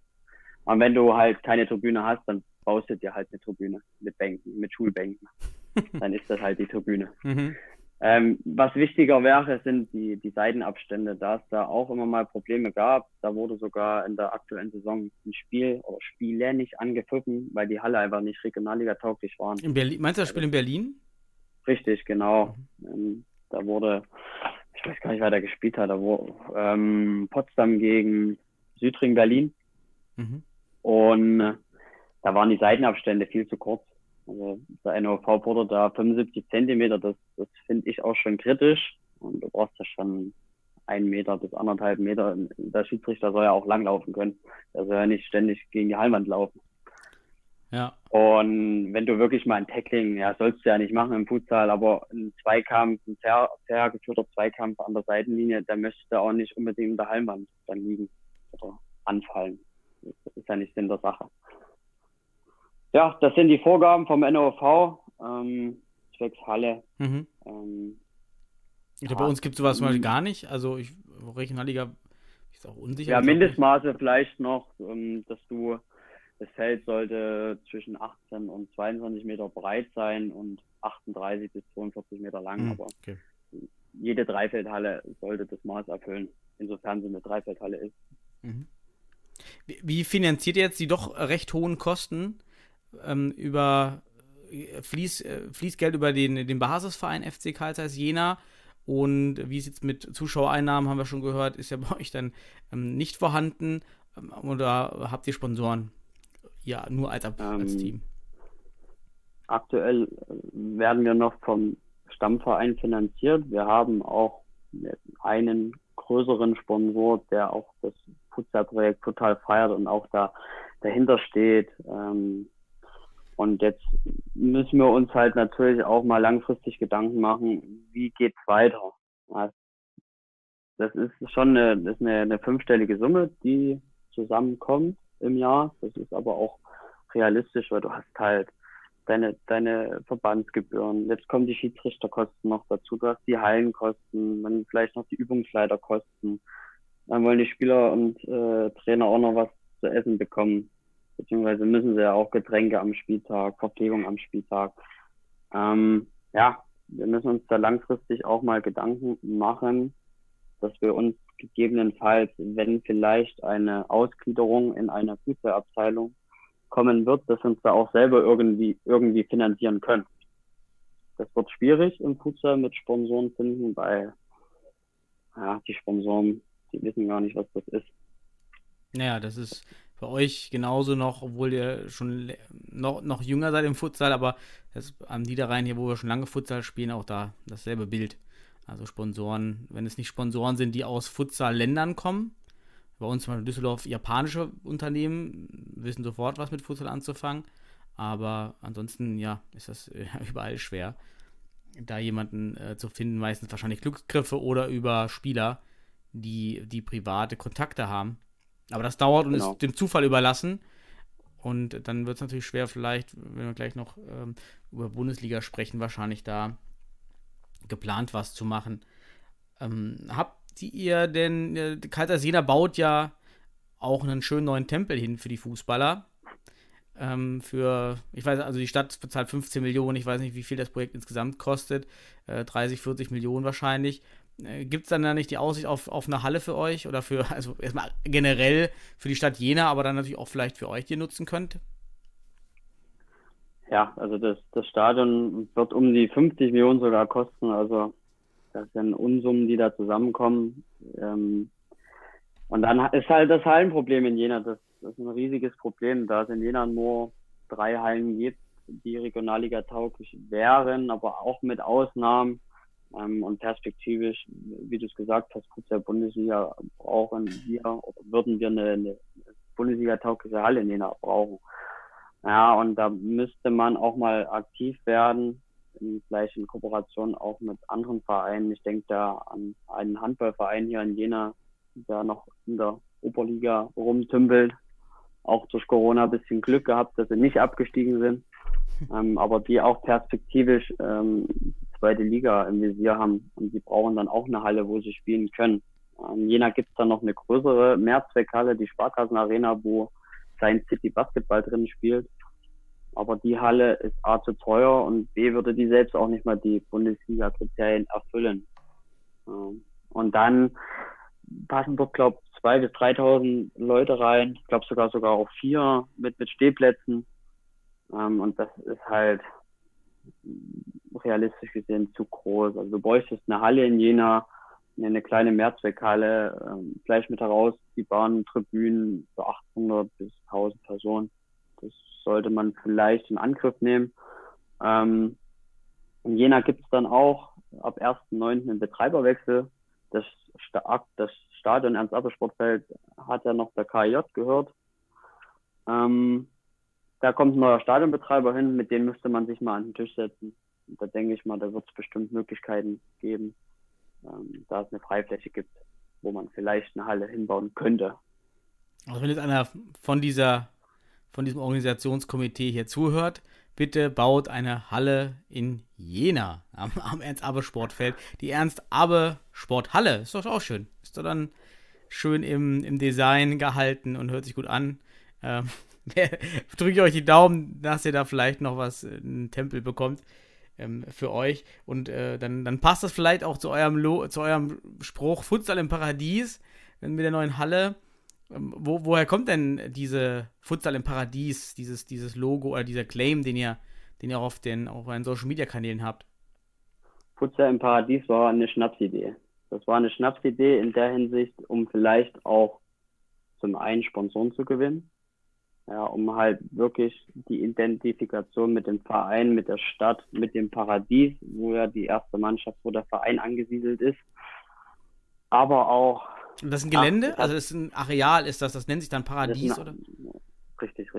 Und wenn du halt keine Tribüne hast, dann baust du dir halt eine Tribüne mit Bänken, mit Schulbänken. dann ist das halt die Tribüne. Mhm. Ähm, was wichtiger wäre, sind die, die Seitenabstände, da es da auch immer mal Probleme gab. Da wurde sogar in der aktuellen Saison ein Spiel oder Spiele nicht angepfiffen, weil die Halle einfach nicht Regionalliga tauglich waren. In Berlin, meinst du das Spiel in Berlin? Richtig, genau. Mhm. Ähm, da wurde, ich weiß gar nicht, wer da gespielt hat, da wurde ähm, Potsdam gegen Südring Berlin. Mhm. Und da waren die Seitenabstände viel zu kurz. Also der NOV fordert da 75 Zentimeter, das, das finde ich auch schon kritisch. Und du brauchst ja schon einen Meter bis anderthalb Meter. Der Schiedsrichter soll ja auch langlaufen können. Der soll ja nicht ständig gegen die Hallenwand laufen. Ja. Und wenn du wirklich mal ein Tackling, ja, sollst du ja nicht machen im Futsal, aber ein Zweikampf, ein sehr, sehr geführter Zweikampf an der Seitenlinie, der möchte auch nicht unbedingt in der Hallenwand dann liegen oder anfallen. Das ist ja nicht Sinn der Sache. Ja, das sind die Vorgaben vom NOV, ähm, zwecks Halle. Mhm. Ähm, ja, bei uns gibt es sowas mal gar nicht. Also ich, Regionalliga ist auch unsicher. Ja, Mindestmaße vielleicht noch, ähm, dass du, das Feld sollte zwischen 18 und 22 Meter breit sein und 38 bis 42 Meter lang. Mhm, aber okay. jede Dreifeldhalle sollte das Maß erfüllen, insofern sie eine Dreifeldhalle ist. Mhm. Wie finanziert ihr jetzt die doch recht hohen Kosten? ähm, über äh, Fließ, äh, Fließgeld über den, den Basisverein FC Karl Zeiss Jena. Und wie es jetzt mit Zuschauereinnahmen, haben wir schon gehört, ist ja bei euch dann ähm, nicht vorhanden. Ähm, oder habt ihr Sponsoren? Ja, nur als, als ähm, Team. Aktuell äh, werden wir noch vom Stammverein finanziert. Wir haben auch einen größeren Sponsor, der auch das Futsal-Projekt total feiert und auch da dahinter steht. Ähm, und jetzt müssen wir uns halt natürlich auch mal langfristig Gedanken machen, wie geht's weiter. Das ist schon eine, das ist eine, eine fünfstellige Summe, die zusammenkommt im Jahr. Das ist aber auch realistisch, weil du hast halt deine, deine Verbandsgebühren. Jetzt kommen die Schiedsrichterkosten noch dazu. Du hast die Hallenkosten, dann vielleicht noch die Übungsleiterkosten. Dann wollen die Spieler und äh, Trainer auch noch was zu essen bekommen. Beziehungsweise müssen sie ja auch Getränke am Spieltag, Verpflegung am Spieltag. Ähm, ja, wir müssen uns da langfristig auch mal Gedanken machen, dass wir uns gegebenenfalls, wenn vielleicht eine Ausgliederung in einer Fußballabteilung kommen wird, dass wir uns da auch selber irgendwie, irgendwie finanzieren können. Das wird schwierig im Futsal mit Sponsoren finden, weil ja, die Sponsoren, die wissen gar nicht, was das ist. Naja, das ist bei euch genauso noch, obwohl ihr schon noch, noch jünger seid im Futsal, aber das am Niederrhein hier, wo wir schon lange Futsal spielen, auch da dasselbe Bild. Also Sponsoren, wenn es nicht Sponsoren sind, die aus Futsal-Ländern kommen, bei uns zum Beispiel Düsseldorf japanische Unternehmen wissen sofort, was mit Futsal anzufangen. Aber ansonsten, ja, ist das überall schwer, da jemanden äh, zu finden. Meistens wahrscheinlich Glücksgriffe oder über Spieler, die, die private Kontakte haben. Aber das dauert und genau. ist dem Zufall überlassen. Und dann wird es natürlich schwer, vielleicht, wenn wir gleich noch ähm, über Bundesliga sprechen, wahrscheinlich da geplant was zu machen. Ähm, habt ihr denn, äh, Kaiser Sena baut ja auch einen schönen neuen Tempel hin für die Fußballer. Ähm, für, ich weiß, also die Stadt bezahlt 15 Millionen, ich weiß nicht, wie viel das Projekt insgesamt kostet, äh, 30, 40 Millionen wahrscheinlich. Äh, Gibt es dann da nicht die Aussicht auf, auf eine Halle für euch oder für, also erstmal generell für die Stadt Jena, aber dann natürlich auch vielleicht für euch, die ihr nutzen könnt? Ja, also das, das Stadion wird um die 50 Millionen sogar kosten, also das sind Unsummen, die da zusammenkommen. Ähm, und dann ist halt das Hallenproblem in Jena. Das, das ist ein riesiges Problem, da es in Jena nur drei Hallen gibt, die Regionalliga tauglich wären, aber auch mit Ausnahmen. Ähm, und perspektivisch, wie du es gesagt hast, kurz der Bundesliga brauchen wir oder würden wir eine, eine Bundesliga-taugliche Halle in Jena brauchen. Ja, und da müsste man auch mal aktiv werden vielleicht in Kooperation auch mit anderen Vereinen. Ich denke da an einen Handballverein hier in Jena, der noch in der Oberliga rumtümpelt. Auch durch Corona ein bisschen Glück gehabt, dass sie nicht abgestiegen sind. Ähm, aber die auch perspektivisch ähm, zweite Liga im Visier haben. Und die brauchen dann auch eine Halle, wo sie spielen können. In Jena gibt es dann noch eine größere Mehrzweckhalle, die Sparkassenarena, wo Science City Basketball drin spielt. Aber die Halle ist A zu teuer und B würde die selbst auch nicht mal die Bundesliga-Kriterien erfüllen. Und dann passen dort, glaube ich, 2.000 bis 3.000 Leute rein. Ich glaube sogar sogar auch vier mit, mit Stehplätzen. Ähm, und das ist halt realistisch gesehen zu groß. Also du bräuchtest eine Halle in Jena, eine kleine Mehrzweckhalle, ähm, gleich mit heraus die Bahntribünen für 800 bis 1000 Personen. Das sollte man vielleicht in Angriff nehmen. Ähm, in Jena gibt es dann auch ab 1.9. einen Betreiberwechsel. Das, das Stadion Ernst Abbe Sportfeld hat ja noch der KJ gehört. Ähm, da kommt ein neuer Stadionbetreiber hin, mit dem müsste man sich mal an den Tisch setzen. Da denke ich mal, da wird es bestimmt Möglichkeiten geben, ähm, da es eine Freifläche gibt, wo man vielleicht eine Halle hinbauen könnte. Also wenn jetzt einer von dieser von diesem Organisationskomitee hier zuhört, bitte baut eine Halle in Jena am, am Ernst-Abbe-Sportfeld. Die Ernst-Abbe-Sporthalle ist doch auch schön. Ist doch dann schön im, im Design gehalten und hört sich gut an. Ähm, drücke ich euch die Daumen, dass ihr da vielleicht noch was, äh, einen Tempel bekommt ähm, für euch. Und äh, dann, dann passt das vielleicht auch zu eurem, Lo zu eurem Spruch Futsal im Paradies mit der neuen Halle. Ähm, wo, woher kommt denn diese Futsal im Paradies, dieses, dieses Logo oder dieser Claim, den ihr, den ihr auf den auf euren Social Media Kanälen habt? Futsal im Paradies war eine Schnapsidee. Das war eine Schnapsidee in der Hinsicht, um vielleicht auch zum einen Sponsoren zu gewinnen. Ja, um halt wirklich die Identifikation mit dem Verein, mit der Stadt, mit dem Paradies, wo ja die erste Mannschaft, wo der Verein angesiedelt ist. Aber auch und das ist ein Gelände? Ach, also das ist ein Areal, ist das, das nennt sich dann Paradies, ein, oder? Richtig,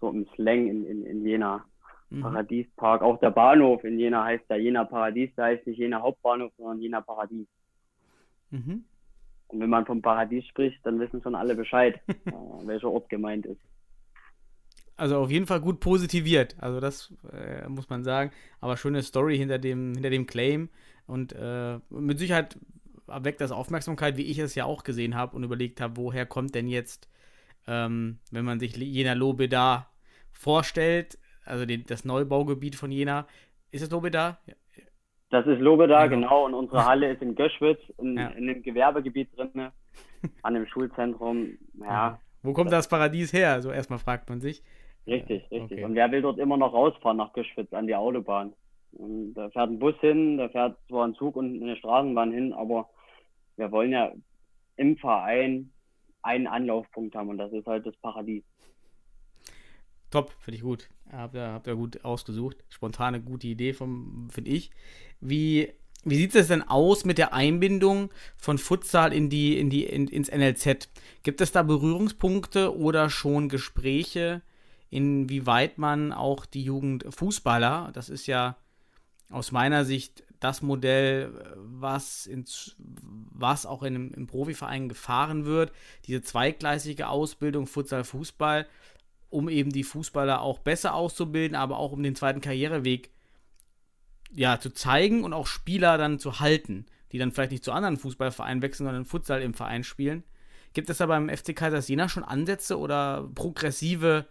so im Slang in, in, in Jena. Mhm. Paradiespark. Auch der Bahnhof in Jena heißt ja Jena Paradies, da heißt nicht Jena Hauptbahnhof, sondern Jena Paradies. Mhm. Und wenn man vom Paradies spricht, dann wissen schon alle Bescheid, äh, welcher Ort gemeint ist. Also auf jeden Fall gut positiviert. Also das äh, muss man sagen. Aber schöne Story hinter dem, hinter dem Claim. Und äh, mit Sicherheit erweckt das Aufmerksamkeit, wie ich es ja auch gesehen habe und überlegt habe, woher kommt denn jetzt, ähm, wenn man sich Jena Lobeda vorstellt, also den, das Neubaugebiet von Jena. Ist es Lobeda? Ja. Das ist Lobeda, Ja. genau. Und unsere Halle ist in Göschwitz, in, Ja. in einem Gewerbegebiet drin, an dem Schulzentrum. Ja, Wo kommt das Paradies her? So erstmal fragt man sich. richtig, richtig. okay. Und wer will dort immer noch rausfahren nach Göschwitz an die Autobahn? Und da fährt ein Bus hin, da fährt zwar ein Zug und eine Straßenbahn hin, aber wir wollen ja im Verein einen Anlaufpunkt haben und das ist halt das Paradies. Top, finde ich gut. Habt ihr, habt ihr gut ausgesucht. Spontane, gute Idee, finde ich. Wie, wie sieht es denn aus mit der Einbindung von Futsal in die, in die, in, ins NLZ? Gibt es da Berührungspunkte oder schon Gespräche, inwieweit man auch die Jugendfußballer, das ist ja aus meiner Sicht das Modell, was, ins, was auch in im Profiverein gefahren wird, diese zweigleisige Ausbildung Futsal-Fußball, um eben die Fußballer auch besser auszubilden, aber auch um den zweiten Karriereweg ja, zu zeigen und auch Spieler dann zu halten, die dann vielleicht nicht zu anderen Fußballvereinen wechseln, sondern Futsal im Verein spielen. Gibt es da beim FC Kaisersjena schon Ansätze oder progressive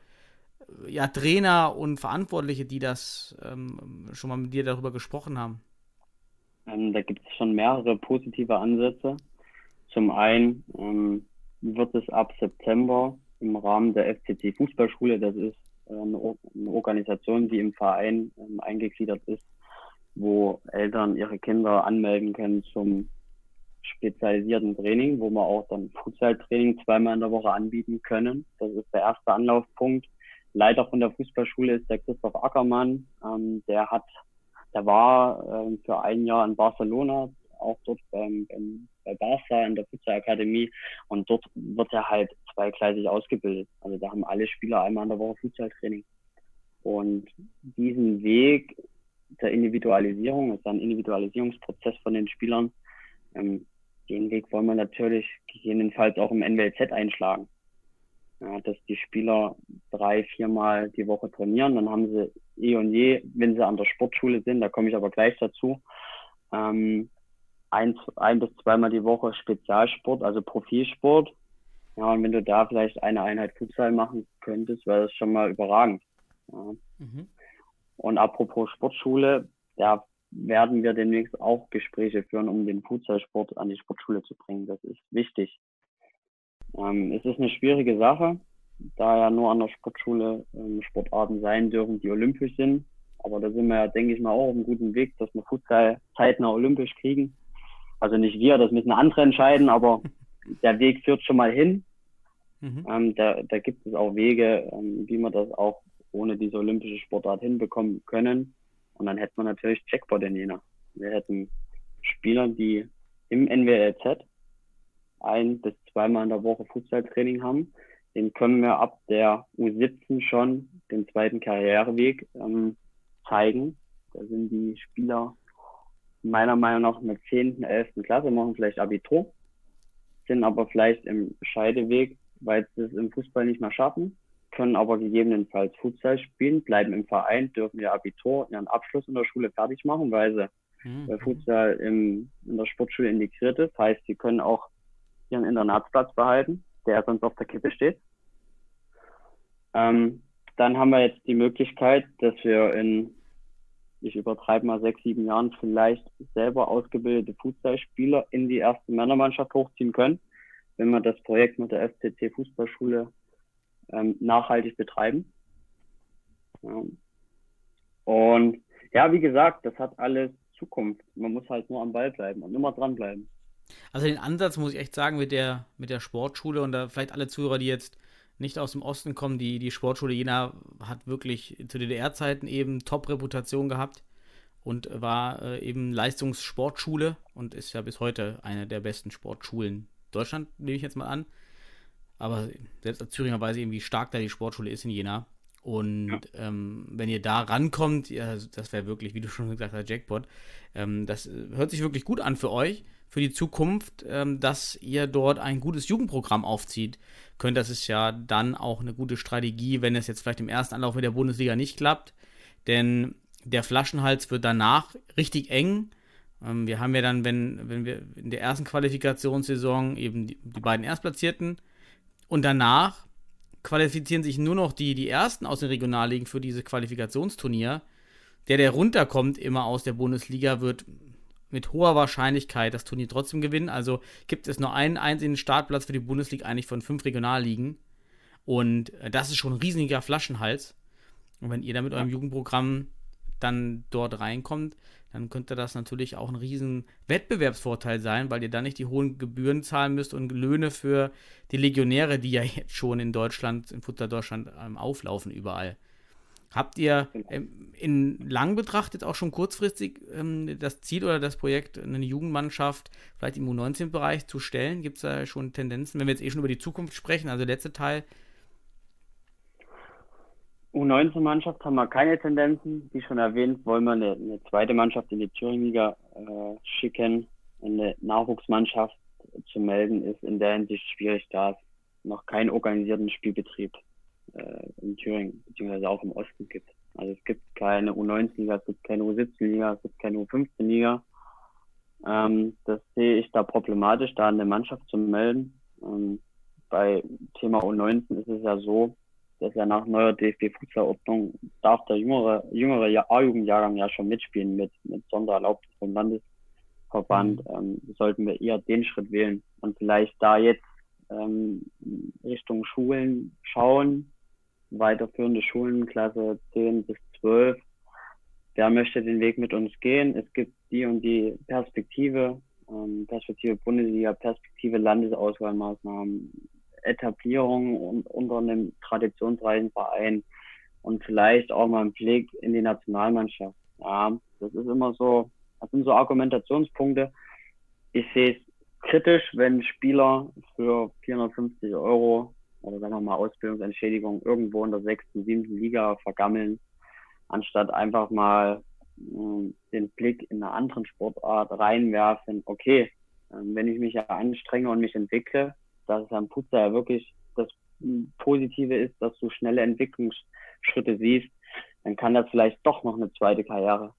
ja, Trainer und Verantwortliche, die das ähm, schon mal mit dir darüber gesprochen haben? Ähm, da gibt es schon mehrere positive Ansätze. Zum einen ähm, wird es ab September im Rahmen der FCC Fußballschule, das ist äh, eine, Or eine Organisation, die im Verein ähm, eingegliedert ist, wo Eltern ihre Kinder anmelden können zum spezialisierten Training, wo wir auch dann Fußballtraining zweimal in der Woche anbieten können. Das ist der erste Anlaufpunkt. Leiter von der Fußballschule ist der Christoph Ackermann. Ähm, der hat, der war ähm, für ein Jahr in Barcelona, auch dort beim, beim, bei Barca in der Fußballakademie und dort wird er halt zweigleisig ausgebildet. Also da haben alle Spieler einmal in der Woche Fußballtraining. Und diesen Weg der Individualisierung, ist ein Individualisierungsprozess von den Spielern, ähm, den Weg wollen wir natürlich gegebenenfalls auch im NWZ einschlagen. Ja, dass die Spieler drei, viermal die Woche trainieren, dann haben sie eh und je, wenn sie an der Sportschule sind, da komme ich aber gleich dazu, ähm, ein, ein bis zweimal die Woche Spezialsport, also Profilsport. Ja, und wenn du da vielleicht eine Einheit Futsal machen könntest, wäre das schon mal überragend. Ja. Mhm. Und apropos Sportschule, da werden wir demnächst auch Gespräche führen, um den Futsalsport an die Sportschule zu bringen. Das ist wichtig. Ähm, es ist eine schwierige Sache, da ja nur an der Sportschule ähm, Sportarten sein dürfen, die olympisch sind. Aber da sind wir ja, denke ich mal, auch auf einem guten Weg, dass wir Futsal zeitnah olympisch kriegen. Also nicht wir, das müssen andere entscheiden, aber der Weg führt schon mal hin. Mhm. Ähm, da, da gibt es auch Wege, ähm, wie man das auch ohne diese olympische Sportart hinbekommen können. Und dann hätte man natürlich Jackpot in Jena. Wir hätten Spieler, die im NWLZ ein bis zweimal in der Woche Fußballtraining haben. Den können wir ab der U17 schon den zweiten Karriereweg ähm, zeigen. Da sind die Spieler meiner Meinung nach in der 10., 11. Klasse, machen vielleicht Abitur, sind aber vielleicht im Scheideweg, weil sie es im Fußball nicht mehr schaffen, können aber gegebenenfalls Futsal spielen, bleiben im Verein, dürfen ihr Abitur, ihren Abschluss in der Schule fertig machen, weil sie Mhm. Futsal im, in der Sportschule integriert ist. Heißt, sie können auch ihren Internatsplatz behalten, der sonst auf der Kippe steht. Ähm, dann haben wir jetzt die Möglichkeit, dass wir in, ich übertreibe mal sechs, sieben Jahren vielleicht selber ausgebildete Fußballspieler in die erste Männermannschaft hochziehen können, wenn wir das Projekt mit der FCC Fußballschule ähm, nachhaltig betreiben. Ja. Und ja, wie gesagt, das hat alles Zukunft. Man muss halt nur am Ball bleiben und immer dranbleiben. Also den Ansatz muss ich echt sagen mit der, mit der Sportschule und da vielleicht alle Zuhörer, die jetzt nicht aus dem Osten kommen, die, die Sportschule Jena hat wirklich zu DDR-Zeiten eben Top-Reputation gehabt und war äh, eben Leistungssportschule und ist ja bis heute eine der besten Sportschulen Deutschland, nehme ich jetzt mal an. Aber selbst als Thüringer weiß ich eben, wie stark da die Sportschule ist in Jena. Und ja. ähm, wenn ihr da rankommt, ja, das wäre wirklich, wie du schon gesagt hast, Jackpot. Ähm, das hört sich wirklich gut an für euch, für die Zukunft, ähm, dass ihr dort ein gutes Jugendprogramm aufzieht. Könnt, das ist ja dann auch eine gute Strategie, wenn es jetzt vielleicht im ersten Anlauf mit der Bundesliga nicht klappt. Denn der Flaschenhals wird danach richtig eng. Ähm, wir haben ja dann, wenn, wenn wir in der ersten Qualifikationssaison eben die, die beiden Erstplatzierten und danach qualifizieren sich nur noch die, die Ersten aus den Regionalligen für dieses Qualifikationsturnier. Der, der runterkommt immer aus der Bundesliga, wird mit hoher Wahrscheinlichkeit das Turnier trotzdem gewinnen. Also gibt es nur einen einzigen Startplatz für die Bundesliga eigentlich von fünf Regionalligen. Und äh, das ist schon ein riesiger Flaschenhals. Und wenn ihr da mit eurem Jugendprogramm dann dort reinkommt, dann könnte das natürlich auch ein riesen Wettbewerbsvorteil sein, weil ihr dann nicht die hohen Gebühren zahlen müsst und Löhne für die Legionäre, die ja jetzt schon in Deutschland, in Futter Deutschland ähm, auflaufen überall. Habt ihr ähm, in lang betrachtet auch schon kurzfristig ähm, das Ziel oder das Projekt, eine Jugendmannschaft vielleicht im U19-Bereich zu stellen? Gibt es da schon Tendenzen, wenn wir jetzt eh schon über die Zukunft sprechen, also der letzte Teil, U19-Mannschaft haben wir keine Tendenzen. Wie schon erwähnt, wollen wir eine, eine zweite Mannschaft in die Thüringen-Liga äh, schicken. Eine Nachwuchsmannschaft zu melden ist in der Hinsicht schwierig, da es noch keinen organisierten Spielbetrieb äh, in Thüringen beziehungsweise auch im Osten gibt. Also es gibt keine U19-Liga, es gibt keine U17-Liga, es gibt keine U15-Liga. Ähm, das sehe ich da problematisch, da eine Mannschaft zu melden. Ähm, bei Thema U19 ist es ja so, dass ja nach neuer DFB-Fußballordnung darf der jüngere, jüngere A-Jugendjahrgang ja schon mitspielen mit, mit Sondererlaubnis vom Landesverband. Mhm. Ähm, sollten wir eher den Schritt wählen und vielleicht da jetzt ähm, Richtung Schulen schauen, weiterführende Schulen, Klasse 10 bis 12. Wer möchte den Weg mit uns gehen? Es gibt die und die Perspektive, ähm, Perspektive Bundesliga, Perspektive Landesauswahlmaßnahmen, Etablierung unter einem traditionsreichen Verein und vielleicht auch mal einen Blick in die Nationalmannschaft. Ja, das ist immer so, das sind so Argumentationspunkte. Ich sehe es kritisch, wenn Spieler für 450 Euro oder sagen wir mal Ausbildungsentschädigung irgendwo in der sechsten, siebten Liga vergammeln, anstatt einfach mal äh, den Blick in eine anderen Sportart reinwerfen. Okay, äh, wenn ich mich ja anstrenge und mich entwickle, dass es am Futsal ja wirklich das Positive ist, dass du schnelle Entwicklungsschritte siehst, dann kann das vielleicht doch noch eine zweite Karriere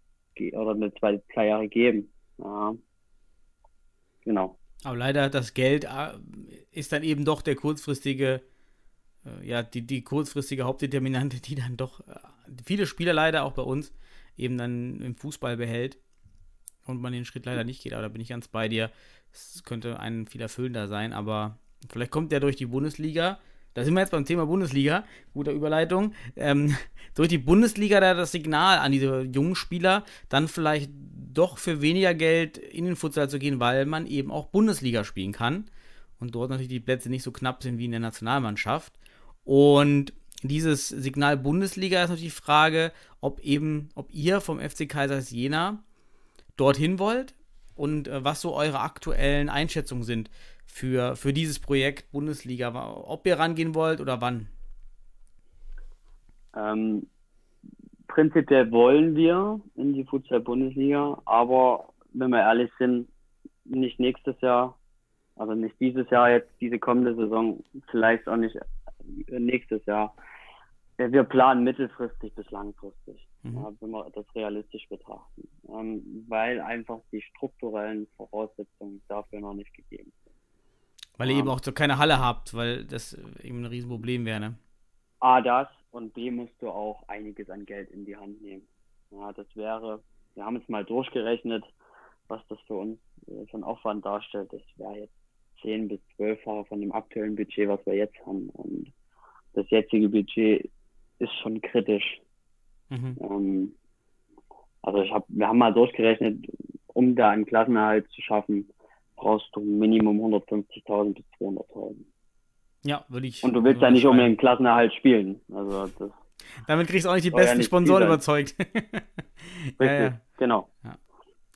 oder eine zweite Karriere geben. Ja. Genau. Aber leider das Geld äh, ist dann eben doch der kurzfristige, ja, die, die kurzfristige Hauptdeterminante, die dann doch äh, viele Spieler leider auch bei uns eben dann im Fußball behält und man den Schritt leider nicht geht. Aber da bin ich ganz bei dir. Es könnte ein viel erfüllender sein, aber Vielleicht kommt der durch die Bundesliga. Da sind wir jetzt beim Thema Bundesliga. Gute Überleitung. Ähm, durch die Bundesliga da das Signal an diese jungen Spieler, dann vielleicht doch für weniger Geld in den Futsal zu gehen, weil man eben auch Bundesliga spielen kann. Und dort natürlich die Plätze nicht so knapp sind wie in der Nationalmannschaft. Und dieses Signal Bundesliga ist natürlich die Frage, ob eben, ob ihr vom FC Kaisers Jena dorthin wollt und äh, was so eure aktuellen Einschätzungen sind für, für dieses Projekt Bundesliga? Ob ihr rangehen wollt oder wann? Ähm, prinzipiell wollen wir in die Futsal-Bundesliga, aber wenn wir ehrlich sind, nicht nächstes Jahr, also nicht dieses Jahr jetzt, diese kommende Saison, vielleicht auch nicht nächstes Jahr. Wir planen mittelfristig bis langfristig, mhm. ja, wenn wir das realistisch betrachten, ähm, weil einfach die strukturellen Voraussetzungen dafür noch nicht gegeben sind. Weil ihr eben auch so keine Halle habt, weil das eben ein Riesenproblem wäre, ne? A, das und B, musst du auch einiges an Geld in die Hand nehmen. Ja, das wäre, wir haben es mal durchgerechnet, was das für uns äh, für einen Aufwand darstellt. Das wäre jetzt 10 bis 12 Jahre von dem aktuellen Budget, was wir jetzt haben. Und das jetzige Budget ist schon kritisch. Mhm. Ähm, also ich hab, wir haben mal durchgerechnet, um da einen Klassenerhalt zu schaffen, brauchst du Minimum 150.000 bis 200.000. Ja, würde ich. Und du willst ja nicht um den Klassenerhalt spielen. Also das Damit kriegst du auch nicht die besten ja Sponsoren überzeugt. Richtig, ja, ja. genau.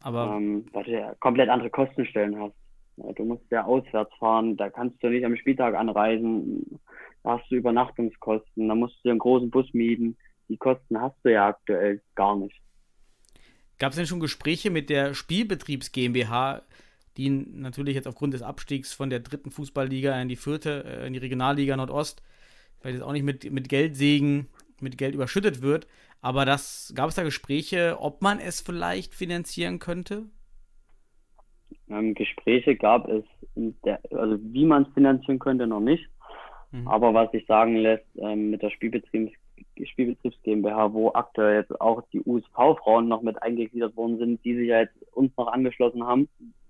Aber ähm, weil du ja komplett andere Kostenstellen hast. du musst ja auswärts fahren, da kannst du nicht am Spieltag anreisen. Da hast du Übernachtungskosten, da musst du dir einen großen Bus mieten. Die Kosten hast du ja aktuell gar nicht. Gab es denn schon Gespräche mit der Spielbetriebs GmbH, die natürlich jetzt aufgrund des Abstiegs von der dritten Fußballliga in die vierte, äh, in die Regionalliga Nordost, weil das auch nicht mit, mit Geldsegen, mit Geld überschüttet wird, aber das gab es da Gespräche, ob man es vielleicht finanzieren könnte? Ähm, Gespräche gab es, der, also wie man es finanzieren könnte, noch nicht. Mhm. Aber was sich sagen lässt, ähm, mit der Spielbetriebs, Spielbetriebs GmbH, wo aktuell jetzt auch die USV-Frauen noch mit eingegliedert worden sind, die sich ja jetzt uns noch angeschlossen haben,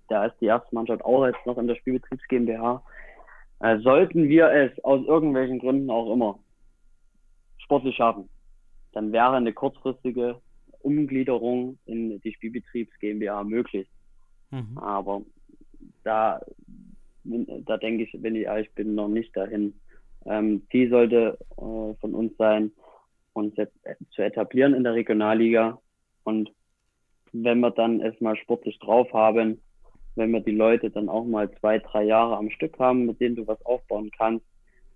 da ist die erste Mannschaft auch jetzt noch in der Spielbetriebs GmbH, äh, sollten wir es aus irgendwelchen Gründen auch immer sportlich schaffen, dann wäre eine kurzfristige Umgliederung in die Spielbetriebs GmbH möglich. Mhm. Aber da, da denke ich, wenn ich ehrlich bin, noch nicht dahin. Ähm, Ziel sollte äh, von uns sein, uns jetzt zu etablieren in der Regionalliga. Und wenn wir dann es mal sportlich drauf haben, wenn wir die Leute dann auch mal zwei, drei Jahre am Stück haben, mit denen du was aufbauen kannst,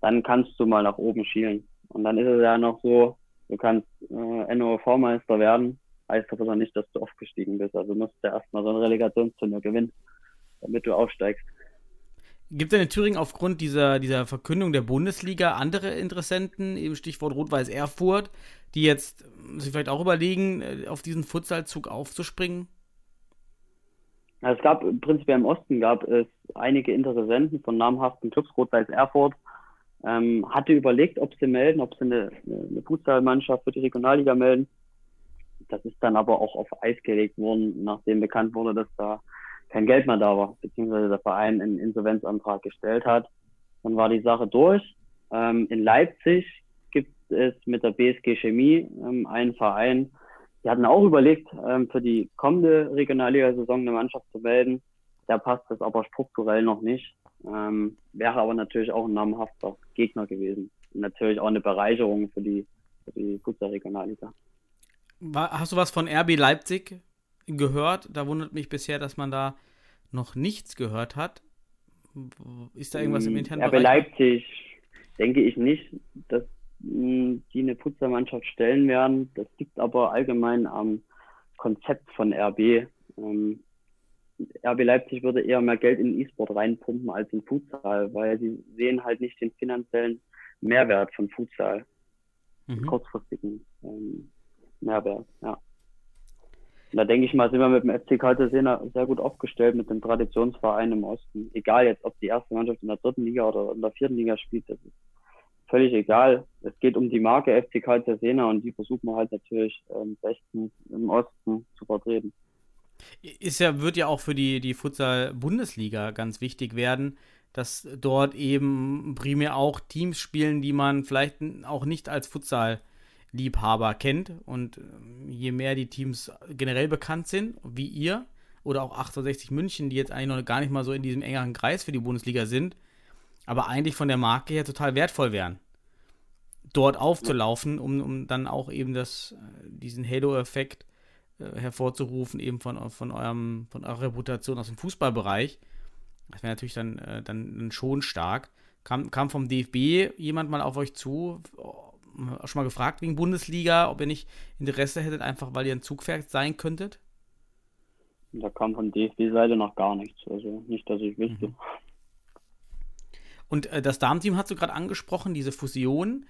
dann kannst du mal nach oben schielen. Und dann ist es ja noch so, du kannst äh, NOV-Meister werden, heißt aber dann nicht, dass du aufgestiegen bist. Also musst du erstmal so ein Relegationsturnier gewinnen, damit du aufsteigst. Gibt es in Thüringen aufgrund dieser, dieser Verkündung der Bundesliga andere Interessenten, eben Stichwort Rot-Weiß Erfurt, die jetzt sich vielleicht auch überlegen, äh, auf diesen Futsalzug aufzuspringen? Es gab prinzipiell im Osten gab es einige Interessenten von namhaften Clubs, Rot-Weiß Erfurt, ähm, hatte überlegt, ob sie melden, ob sie eine, eine Fußballmannschaft für die Regionalliga melden. Das ist dann aber auch auf Eis gelegt worden, nachdem bekannt wurde, dass da kein Geld mehr da war, beziehungsweise der Verein einen Insolvenzantrag gestellt hat. Dann war die Sache durch. Ähm, in Leipzig gibt es mit der BSG Chemie ähm, einen Verein, die hatten auch überlegt, ähm, für die kommende Regionalliga-Saison eine Mannschaft zu melden. Da passt das aber strukturell noch nicht. Ähm, wäre aber natürlich auch ein namhafter Gegner gewesen. Natürlich auch eine Bereicherung für die, für die Futsal-Regionalliga. Hast du was von RB Leipzig gehört? Da wundert mich bisher, dass man da noch nichts gehört hat. Ist da irgendwas im mm, internen RB? Leipzig denke ich nicht, dass mm, die eine Futsal-Mannschaft stellen werden. Das liegt aber allgemein am Konzept von RB. Ähm, RB Leipzig würde eher mehr Geld in E-Sport reinpumpen als in Futsal, weil sie sehen halt nicht den finanziellen Mehrwert von Futsal. Mhm. Kurzfristigen ähm, Mehrwert, ja. Da denke ich mal, sind wir mit dem FC Kaltersee sehr gut aufgestellt mit dem Traditionsverein im Osten. Egal jetzt, ob die erste Mannschaft in der dritten Liga oder in der vierten Liga spielt, das ist völlig egal. Es geht um die Marke FC Kaltersee und die versuchen wir halt natürlich ähm, bestens im Osten zu vertreten. Ist ja, wird ja auch für die, die Futsal-Bundesliga ganz wichtig werden, dass dort eben primär auch Teams spielen, die man vielleicht auch nicht als Futsal-Liebhaber kennt. Und ähm, je mehr die Teams generell bekannt sind, wie ihr, oder auch 1860 München, die jetzt eigentlich noch gar nicht mal so in diesem engeren Kreis für die Bundesliga sind, aber eigentlich von der Marke her total wertvoll wären, dort aufzulaufen, um, um dann auch eben das, äh, diesen Halo-Effekt äh, hervorzurufen, eben von, von, eurem, von eurer Reputation aus dem Fußballbereich. Das wäre natürlich dann, äh, dann schon stark. Kam, kam vom DFB jemand mal auf euch zu, schon mal gefragt wegen Bundesliga, ob ihr nicht Interesse hättet, einfach weil ihr ein Zugpferd sein könntet? Da kam von DFB-Seite noch gar nichts. Also nicht, dass ich wüsste. Mhm. Und äh, das Damenteam hast du gerade angesprochen, diese Fusion.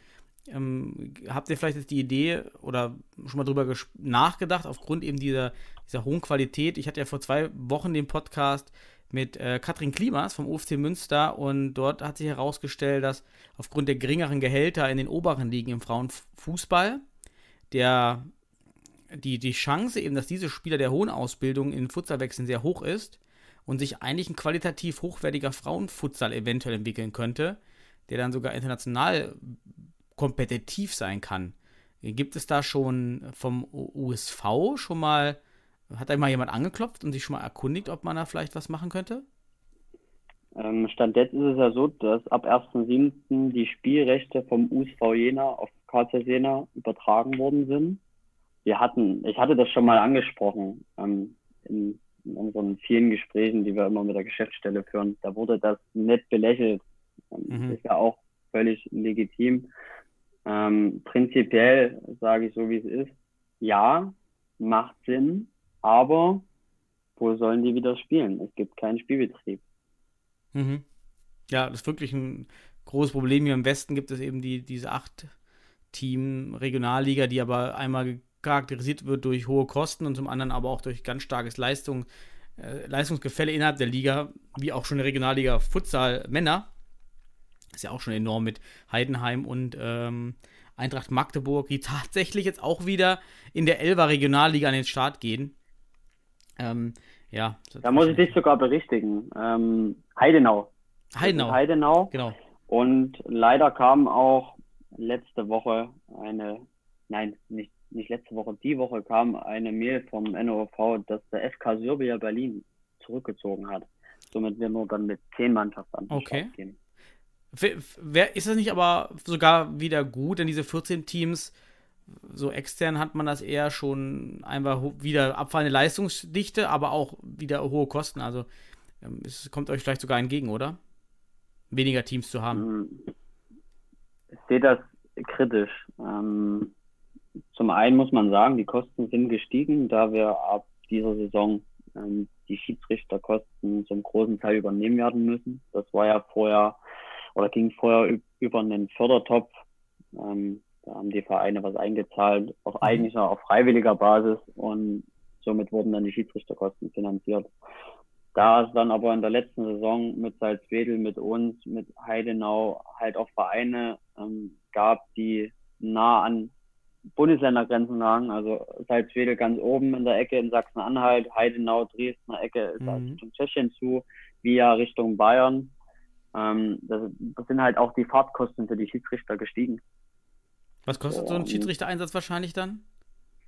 Ähm, habt ihr vielleicht jetzt die Idee oder schon mal drüber nachgedacht, aufgrund eben dieser, dieser hohen Qualität? Ich hatte ja vor zwei Wochen den Podcast mit äh, Katrin Klimas vom UFC Münster und dort hat sich herausgestellt, dass aufgrund der geringeren Gehälter in den oberen Ligen im Frauenfußball der, die, die Chance eben, dass diese Spieler der hohen Ausbildung in Futsal wechseln, sehr hoch ist und sich eigentlich ein qualitativ hochwertiger Frauenfutsal eventuell entwickeln könnte, der dann sogar international kompetitiv sein kann. Gibt es da schon vom USV schon mal, hat da mal jemand angeklopft und sich schon mal erkundigt, ob man da vielleicht was machen könnte? Ähm, Stand jetzt ist es ja so, dass ab 1.7. die Spielrechte vom USV Jena auf KC Jena übertragen worden sind. Wir hatten, ich hatte das schon mal angesprochen ähm, in, in, unseren vielen Gesprächen, die wir immer mit der Geschäftsstelle führen. Da wurde das nett belächelt. Mhm. Ist ja auch völlig legitim. Ähm, prinzipiell sage ich so, wie es ist. Ja, macht Sinn, aber wo sollen die wieder spielen? Es gibt keinen Spielbetrieb. Mhm. Ja, das ist wirklich ein großes Problem. Hier im Westen gibt es eben die, diese acht Team Regionalliga, die aber einmal charakterisiert wird durch hohe Kosten und zum anderen aber auch durch ganz starkes Leistung, äh, Leistungsgefälle innerhalb der Liga, wie auch schon die Regionalliga Futsal Männer. Ist ja auch schon enorm mit Heidenheim und ähm, Eintracht Magdeburg, die tatsächlich jetzt auch wieder in der Elfer Regionalliga an den Start gehen. Ähm, ja. Da muss ich dich sogar berichtigen. Ähm, Heidenau. Heidenau. Heidenau. Genau. Und leider kam auch letzte Woche eine, nein, nicht, nicht letzte Woche, die Woche kam eine Mail vom NOV, dass der FK Syrbia Berlin zurückgezogen hat. Somit wir nur dann mit zehn Mannschaften an den Okay. Start gehen. Wer, wer, ist das nicht aber sogar wieder gut, denn diese 14 Teams, so extern hat man das eher schon einfach wieder abfallende Leistungsdichte, aber auch wieder hohe Kosten. Also ähm, es kommt euch vielleicht sogar entgegen, oder? Weniger Teams zu haben. Ähm, Ich sehe das kritisch. Ähm, zum einen muss man sagen, die Kosten sind gestiegen, da wir ab dieser Saison ähm, die Schiedsrichterkosten zum großen Teil übernehmen werden müssen. Das war ja vorher oder ging vorher über einen Fördertopf. Da haben die Vereine was eingezahlt, auf eigentlich noch auf freiwilliger Basis und somit wurden dann die Schiedsrichterkosten finanziert. Da es dann aber in der letzten Saison mit Salzwedel, mit uns, mit Heidenau halt auch Vereine ähm, gab, die nah an Bundesländergrenzen lagen. Also Salzwedel ganz oben in der Ecke in Sachsen-Anhalt, Heidenau, Dresdner Ecke ist Mhm. also Richtung Tschechien zu, via Richtung Bayern. Ähm, das, das sind halt auch die Fahrtkosten für die Schiedsrichter gestiegen. Was kostet so ein und- Schiedsrichtereinsatz wahrscheinlich dann?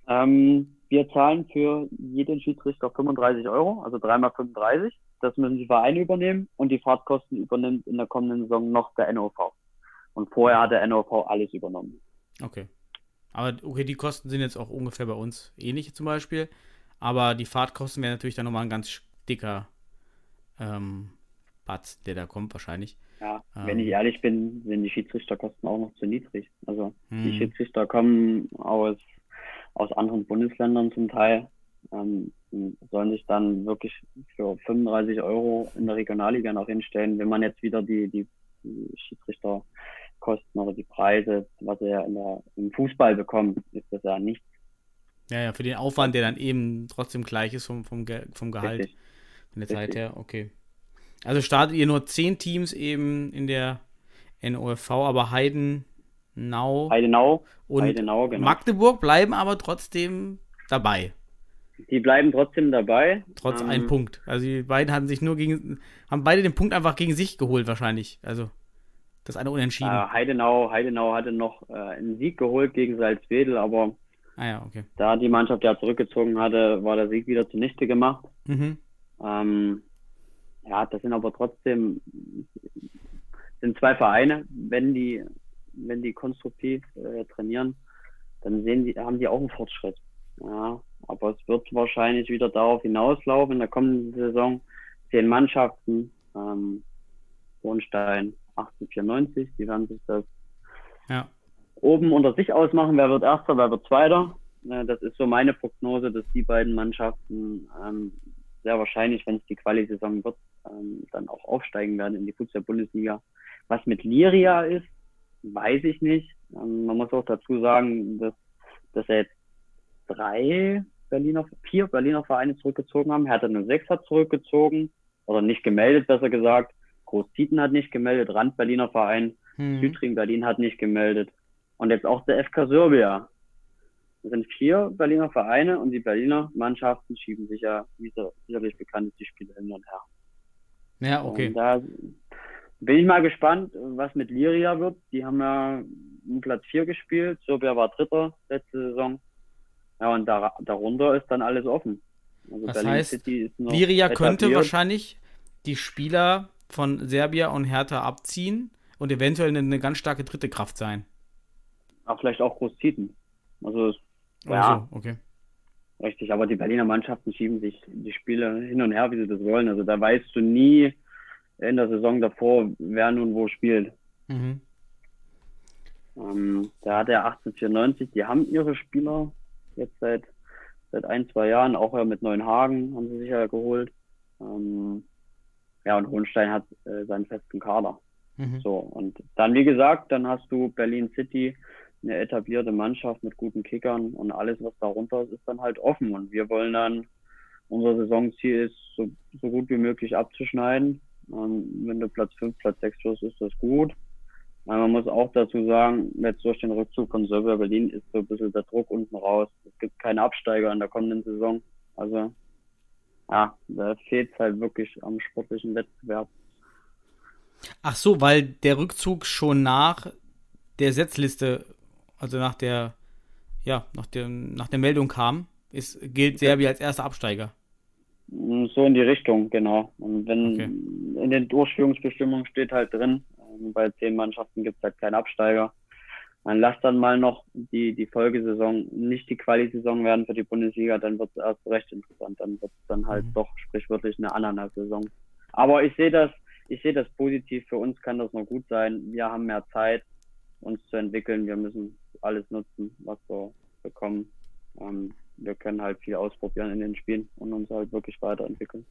Ähm, wir zahlen für jeden Schiedsrichter 35 Euro, also dreimal 35. Das müssen die Vereine übernehmen und die Fahrtkosten übernimmt in der kommenden Saison noch der NOV. Und vorher hat der NOV alles übernommen. Okay. Aber okay, die Kosten sind jetzt auch ungefähr bei uns ähnlich zum Beispiel. Aber die Fahrtkosten wären natürlich dann nochmal ein ganz dicker ähm, Batz, der da kommt wahrscheinlich. Ja, Ähm. wenn ich ehrlich bin, sind die Schiedsrichterkosten auch noch zu niedrig. Also die Hm. Schiedsrichter kommen aus, aus anderen Bundesländern zum Teil, ähm, sollen sich dann wirklich für 35 Euro in der Regionalliga noch hinstellen. Wenn man jetzt wieder die, die, die Schiedsrichterkosten oder die Preise, was er in der, im Fußball bekommt, ist das ja nichts Ja, ja, für den Aufwand, der dann eben trotzdem gleich ist vom, vom, Ge vom Gehalt. richtig. Von der Zeit Richtig. her, okay. Also startet ihr nur zehn Teams eben in der NOFV, aber Heidenau Heidenau, und Heidenau, genau. Magdeburg bleiben aber trotzdem dabei. Die bleiben trotzdem dabei. Trotz Ähm, einem Punkt. Also die beiden hatten sich nur gegen, haben beide den Punkt einfach gegen sich geholt wahrscheinlich. Also das eine unentschieden. Äh, Heidenau, Heidenau hatte noch äh, einen Sieg geholt gegen Salzwedel, aber ah ja, okay. da die Mannschaft ja zurückgezogen hatte, war der Sieg wieder zunichte gemacht. Mhm. Ähm, ja, das sind aber trotzdem sind zwei Vereine, wenn die wenn die konstruktiv äh, trainieren, dann sehen die haben die auch einen Fortschritt. Ja, aber es wird wahrscheinlich wieder darauf hinauslaufen in der kommenden Saison zehn Mannschaften, ähm, Hohenstein 1894, die werden sich das Ja. oben unter sich ausmachen, wer wird Erster, wer wird Zweiter. Äh, Das ist so meine Prognose, dass die beiden Mannschaften ähm, sehr wahrscheinlich, wenn es die Quali-Saison wird, ähm, dann auch aufsteigen werden in die Fußball-Bundesliga. Was mit Liria ist, weiß ich nicht. Ähm, man muss auch dazu sagen, dass, dass er jetzt drei Berliner, vier Berliner Vereine zurückgezogen haben. Hertha 06 hat zurückgezogen, oder nicht gemeldet, besser gesagt. Groß-Zieten hat nicht gemeldet, Rand-Berliner Verein. Hm. Südring Berlin hat nicht gemeldet. Und jetzt auch der FK Serbia. Das sind vier Berliner Vereine und die Berliner Mannschaften schieben sich ja, wie sicherlich bekannt ist, die Spiele hin und her. Ja, okay. Und da bin ich mal gespannt, was mit Liria wird. Die haben ja um Platz 4 gespielt. Serbia war Dritter letzte Saison. Ja, und da, darunter ist dann alles offen. Also Das Berlin heißt, City ist noch Liria könnte etabliert. wahrscheinlich die Spieler von Serbia und Hertha abziehen und eventuell eine, eine ganz starke dritte Kraft sein. Ach, vielleicht auch Groß-Zieten. Also, Oder ja, so, okay. Richtig, aber die Berliner Mannschaften schieben sich die Spiele hin und her, wie sie das wollen. Also da weißt du nie in der Saison davor, wer nun wo spielt. Mhm. Ähm, da hat er 1894, die haben ihre Spieler jetzt seit, seit ein, zwei Jahren, auch ja mit Neuenhagen haben sie sich ja geholt. Ähm, ja, und Hohenstein hat äh, seinen festen Kader. Mhm. So, und dann, wie gesagt, dann hast du Berlin City, eine etablierte Mannschaft mit guten Kickern und alles, was darunter ist, ist dann halt offen. Und wir wollen dann, unser Saisonziel ist, so, so gut wie möglich abzuschneiden. Ähm, wenn du Platz 5, Platz 6 wirst, ist das gut. Aber man muss auch dazu sagen, jetzt durch den Rückzug von Server Berlin ist so ein bisschen der Druck unten raus. Es gibt keine Absteiger in der kommenden Saison. Also, ja, da fehlt es halt wirklich am sportlichen Wettbewerb. Ach so, weil der Rückzug schon nach der Setzliste, also nach der, ja, nach der, nach der Meldung kam, ist, gilt Serbien als erster Absteiger. So in die Richtung, genau. Und wenn Okay. in den Durchführungsbestimmungen steht halt drin, ähm, bei zehn Mannschaften gibt es halt keinen Absteiger. Dann lass dann mal noch die, die Folgesaison nicht die Quali-Saison werden für die Bundesliga, dann wird es erst recht interessant. Dann wird es dann halt Mhm. doch sprichwörtlich eine Ananas-Saison. Aber ich sehe das, ich sehe das positiv. Für uns kann das noch gut sein. Wir haben mehr Zeit, uns zu entwickeln. Wir müssen alles nutzen, was wir bekommen. Ähm, wir können halt viel ausprobieren in den Spielen und uns halt wirklich weiterentwickeln.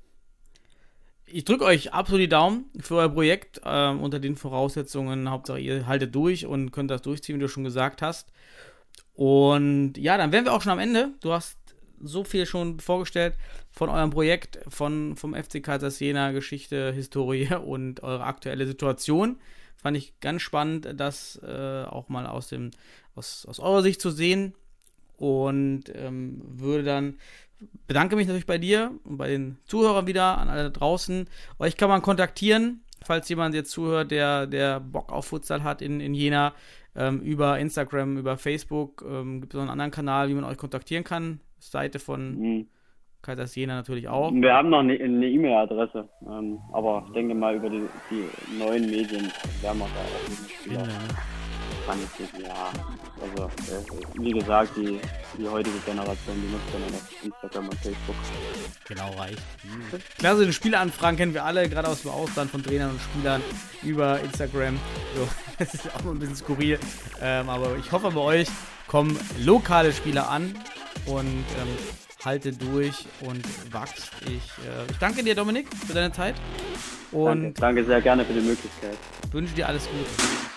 Ich drücke euch absolut die Daumen für euer Projekt ähm, unter den Voraussetzungen. Hauptsache, ihr haltet durch und könnt das durchziehen, wie du schon gesagt hast. Und ja, dann wären wir auch schon am Ende. Du hast so viel schon vorgestellt von eurem Projekt, von, vom FC Kaisers Jena, Geschichte, Historie und eure aktuelle Situation. Fand ich ganz spannend, das äh, auch mal aus, dem, aus, aus eurer Sicht zu sehen. Und ähm, würde dann bedanke mich natürlich bei dir und bei den Zuhörern wieder, an alle da draußen. Euch kann man kontaktieren, falls jemand jetzt zuhört, der, der Bock auf Futsal hat in, in Jena, ähm, über Instagram, über Facebook. Ähm, Gibt es noch einen anderen Kanal, wie man euch kontaktieren kann? Seite von Mhm. Kaisers Jena natürlich auch. Wir haben noch eine E-Mail-Adresse, ähm, aber ich denke mal über die, die neuen Medien werden wir da auch Spieler ranziehen. Ja, also äh, wie gesagt, die, die heutige Generation, die nutzt dann noch Instagram und Facebook. Genau, reicht. Klasse, die Spieleanfragen kennen wir alle, gerade aus dem Ausland von Trainern und Spielern über Instagram. So, das ist auch mal ein bisschen skurril. Ähm, aber ich hoffe, bei euch kommen lokale Spieler an und ähm, halte durch und wachst. Ich, äh, ich danke dir, Dominik, für deine Zeit und Danke, danke sehr gerne für die Möglichkeit. wünsche dir alles Gute.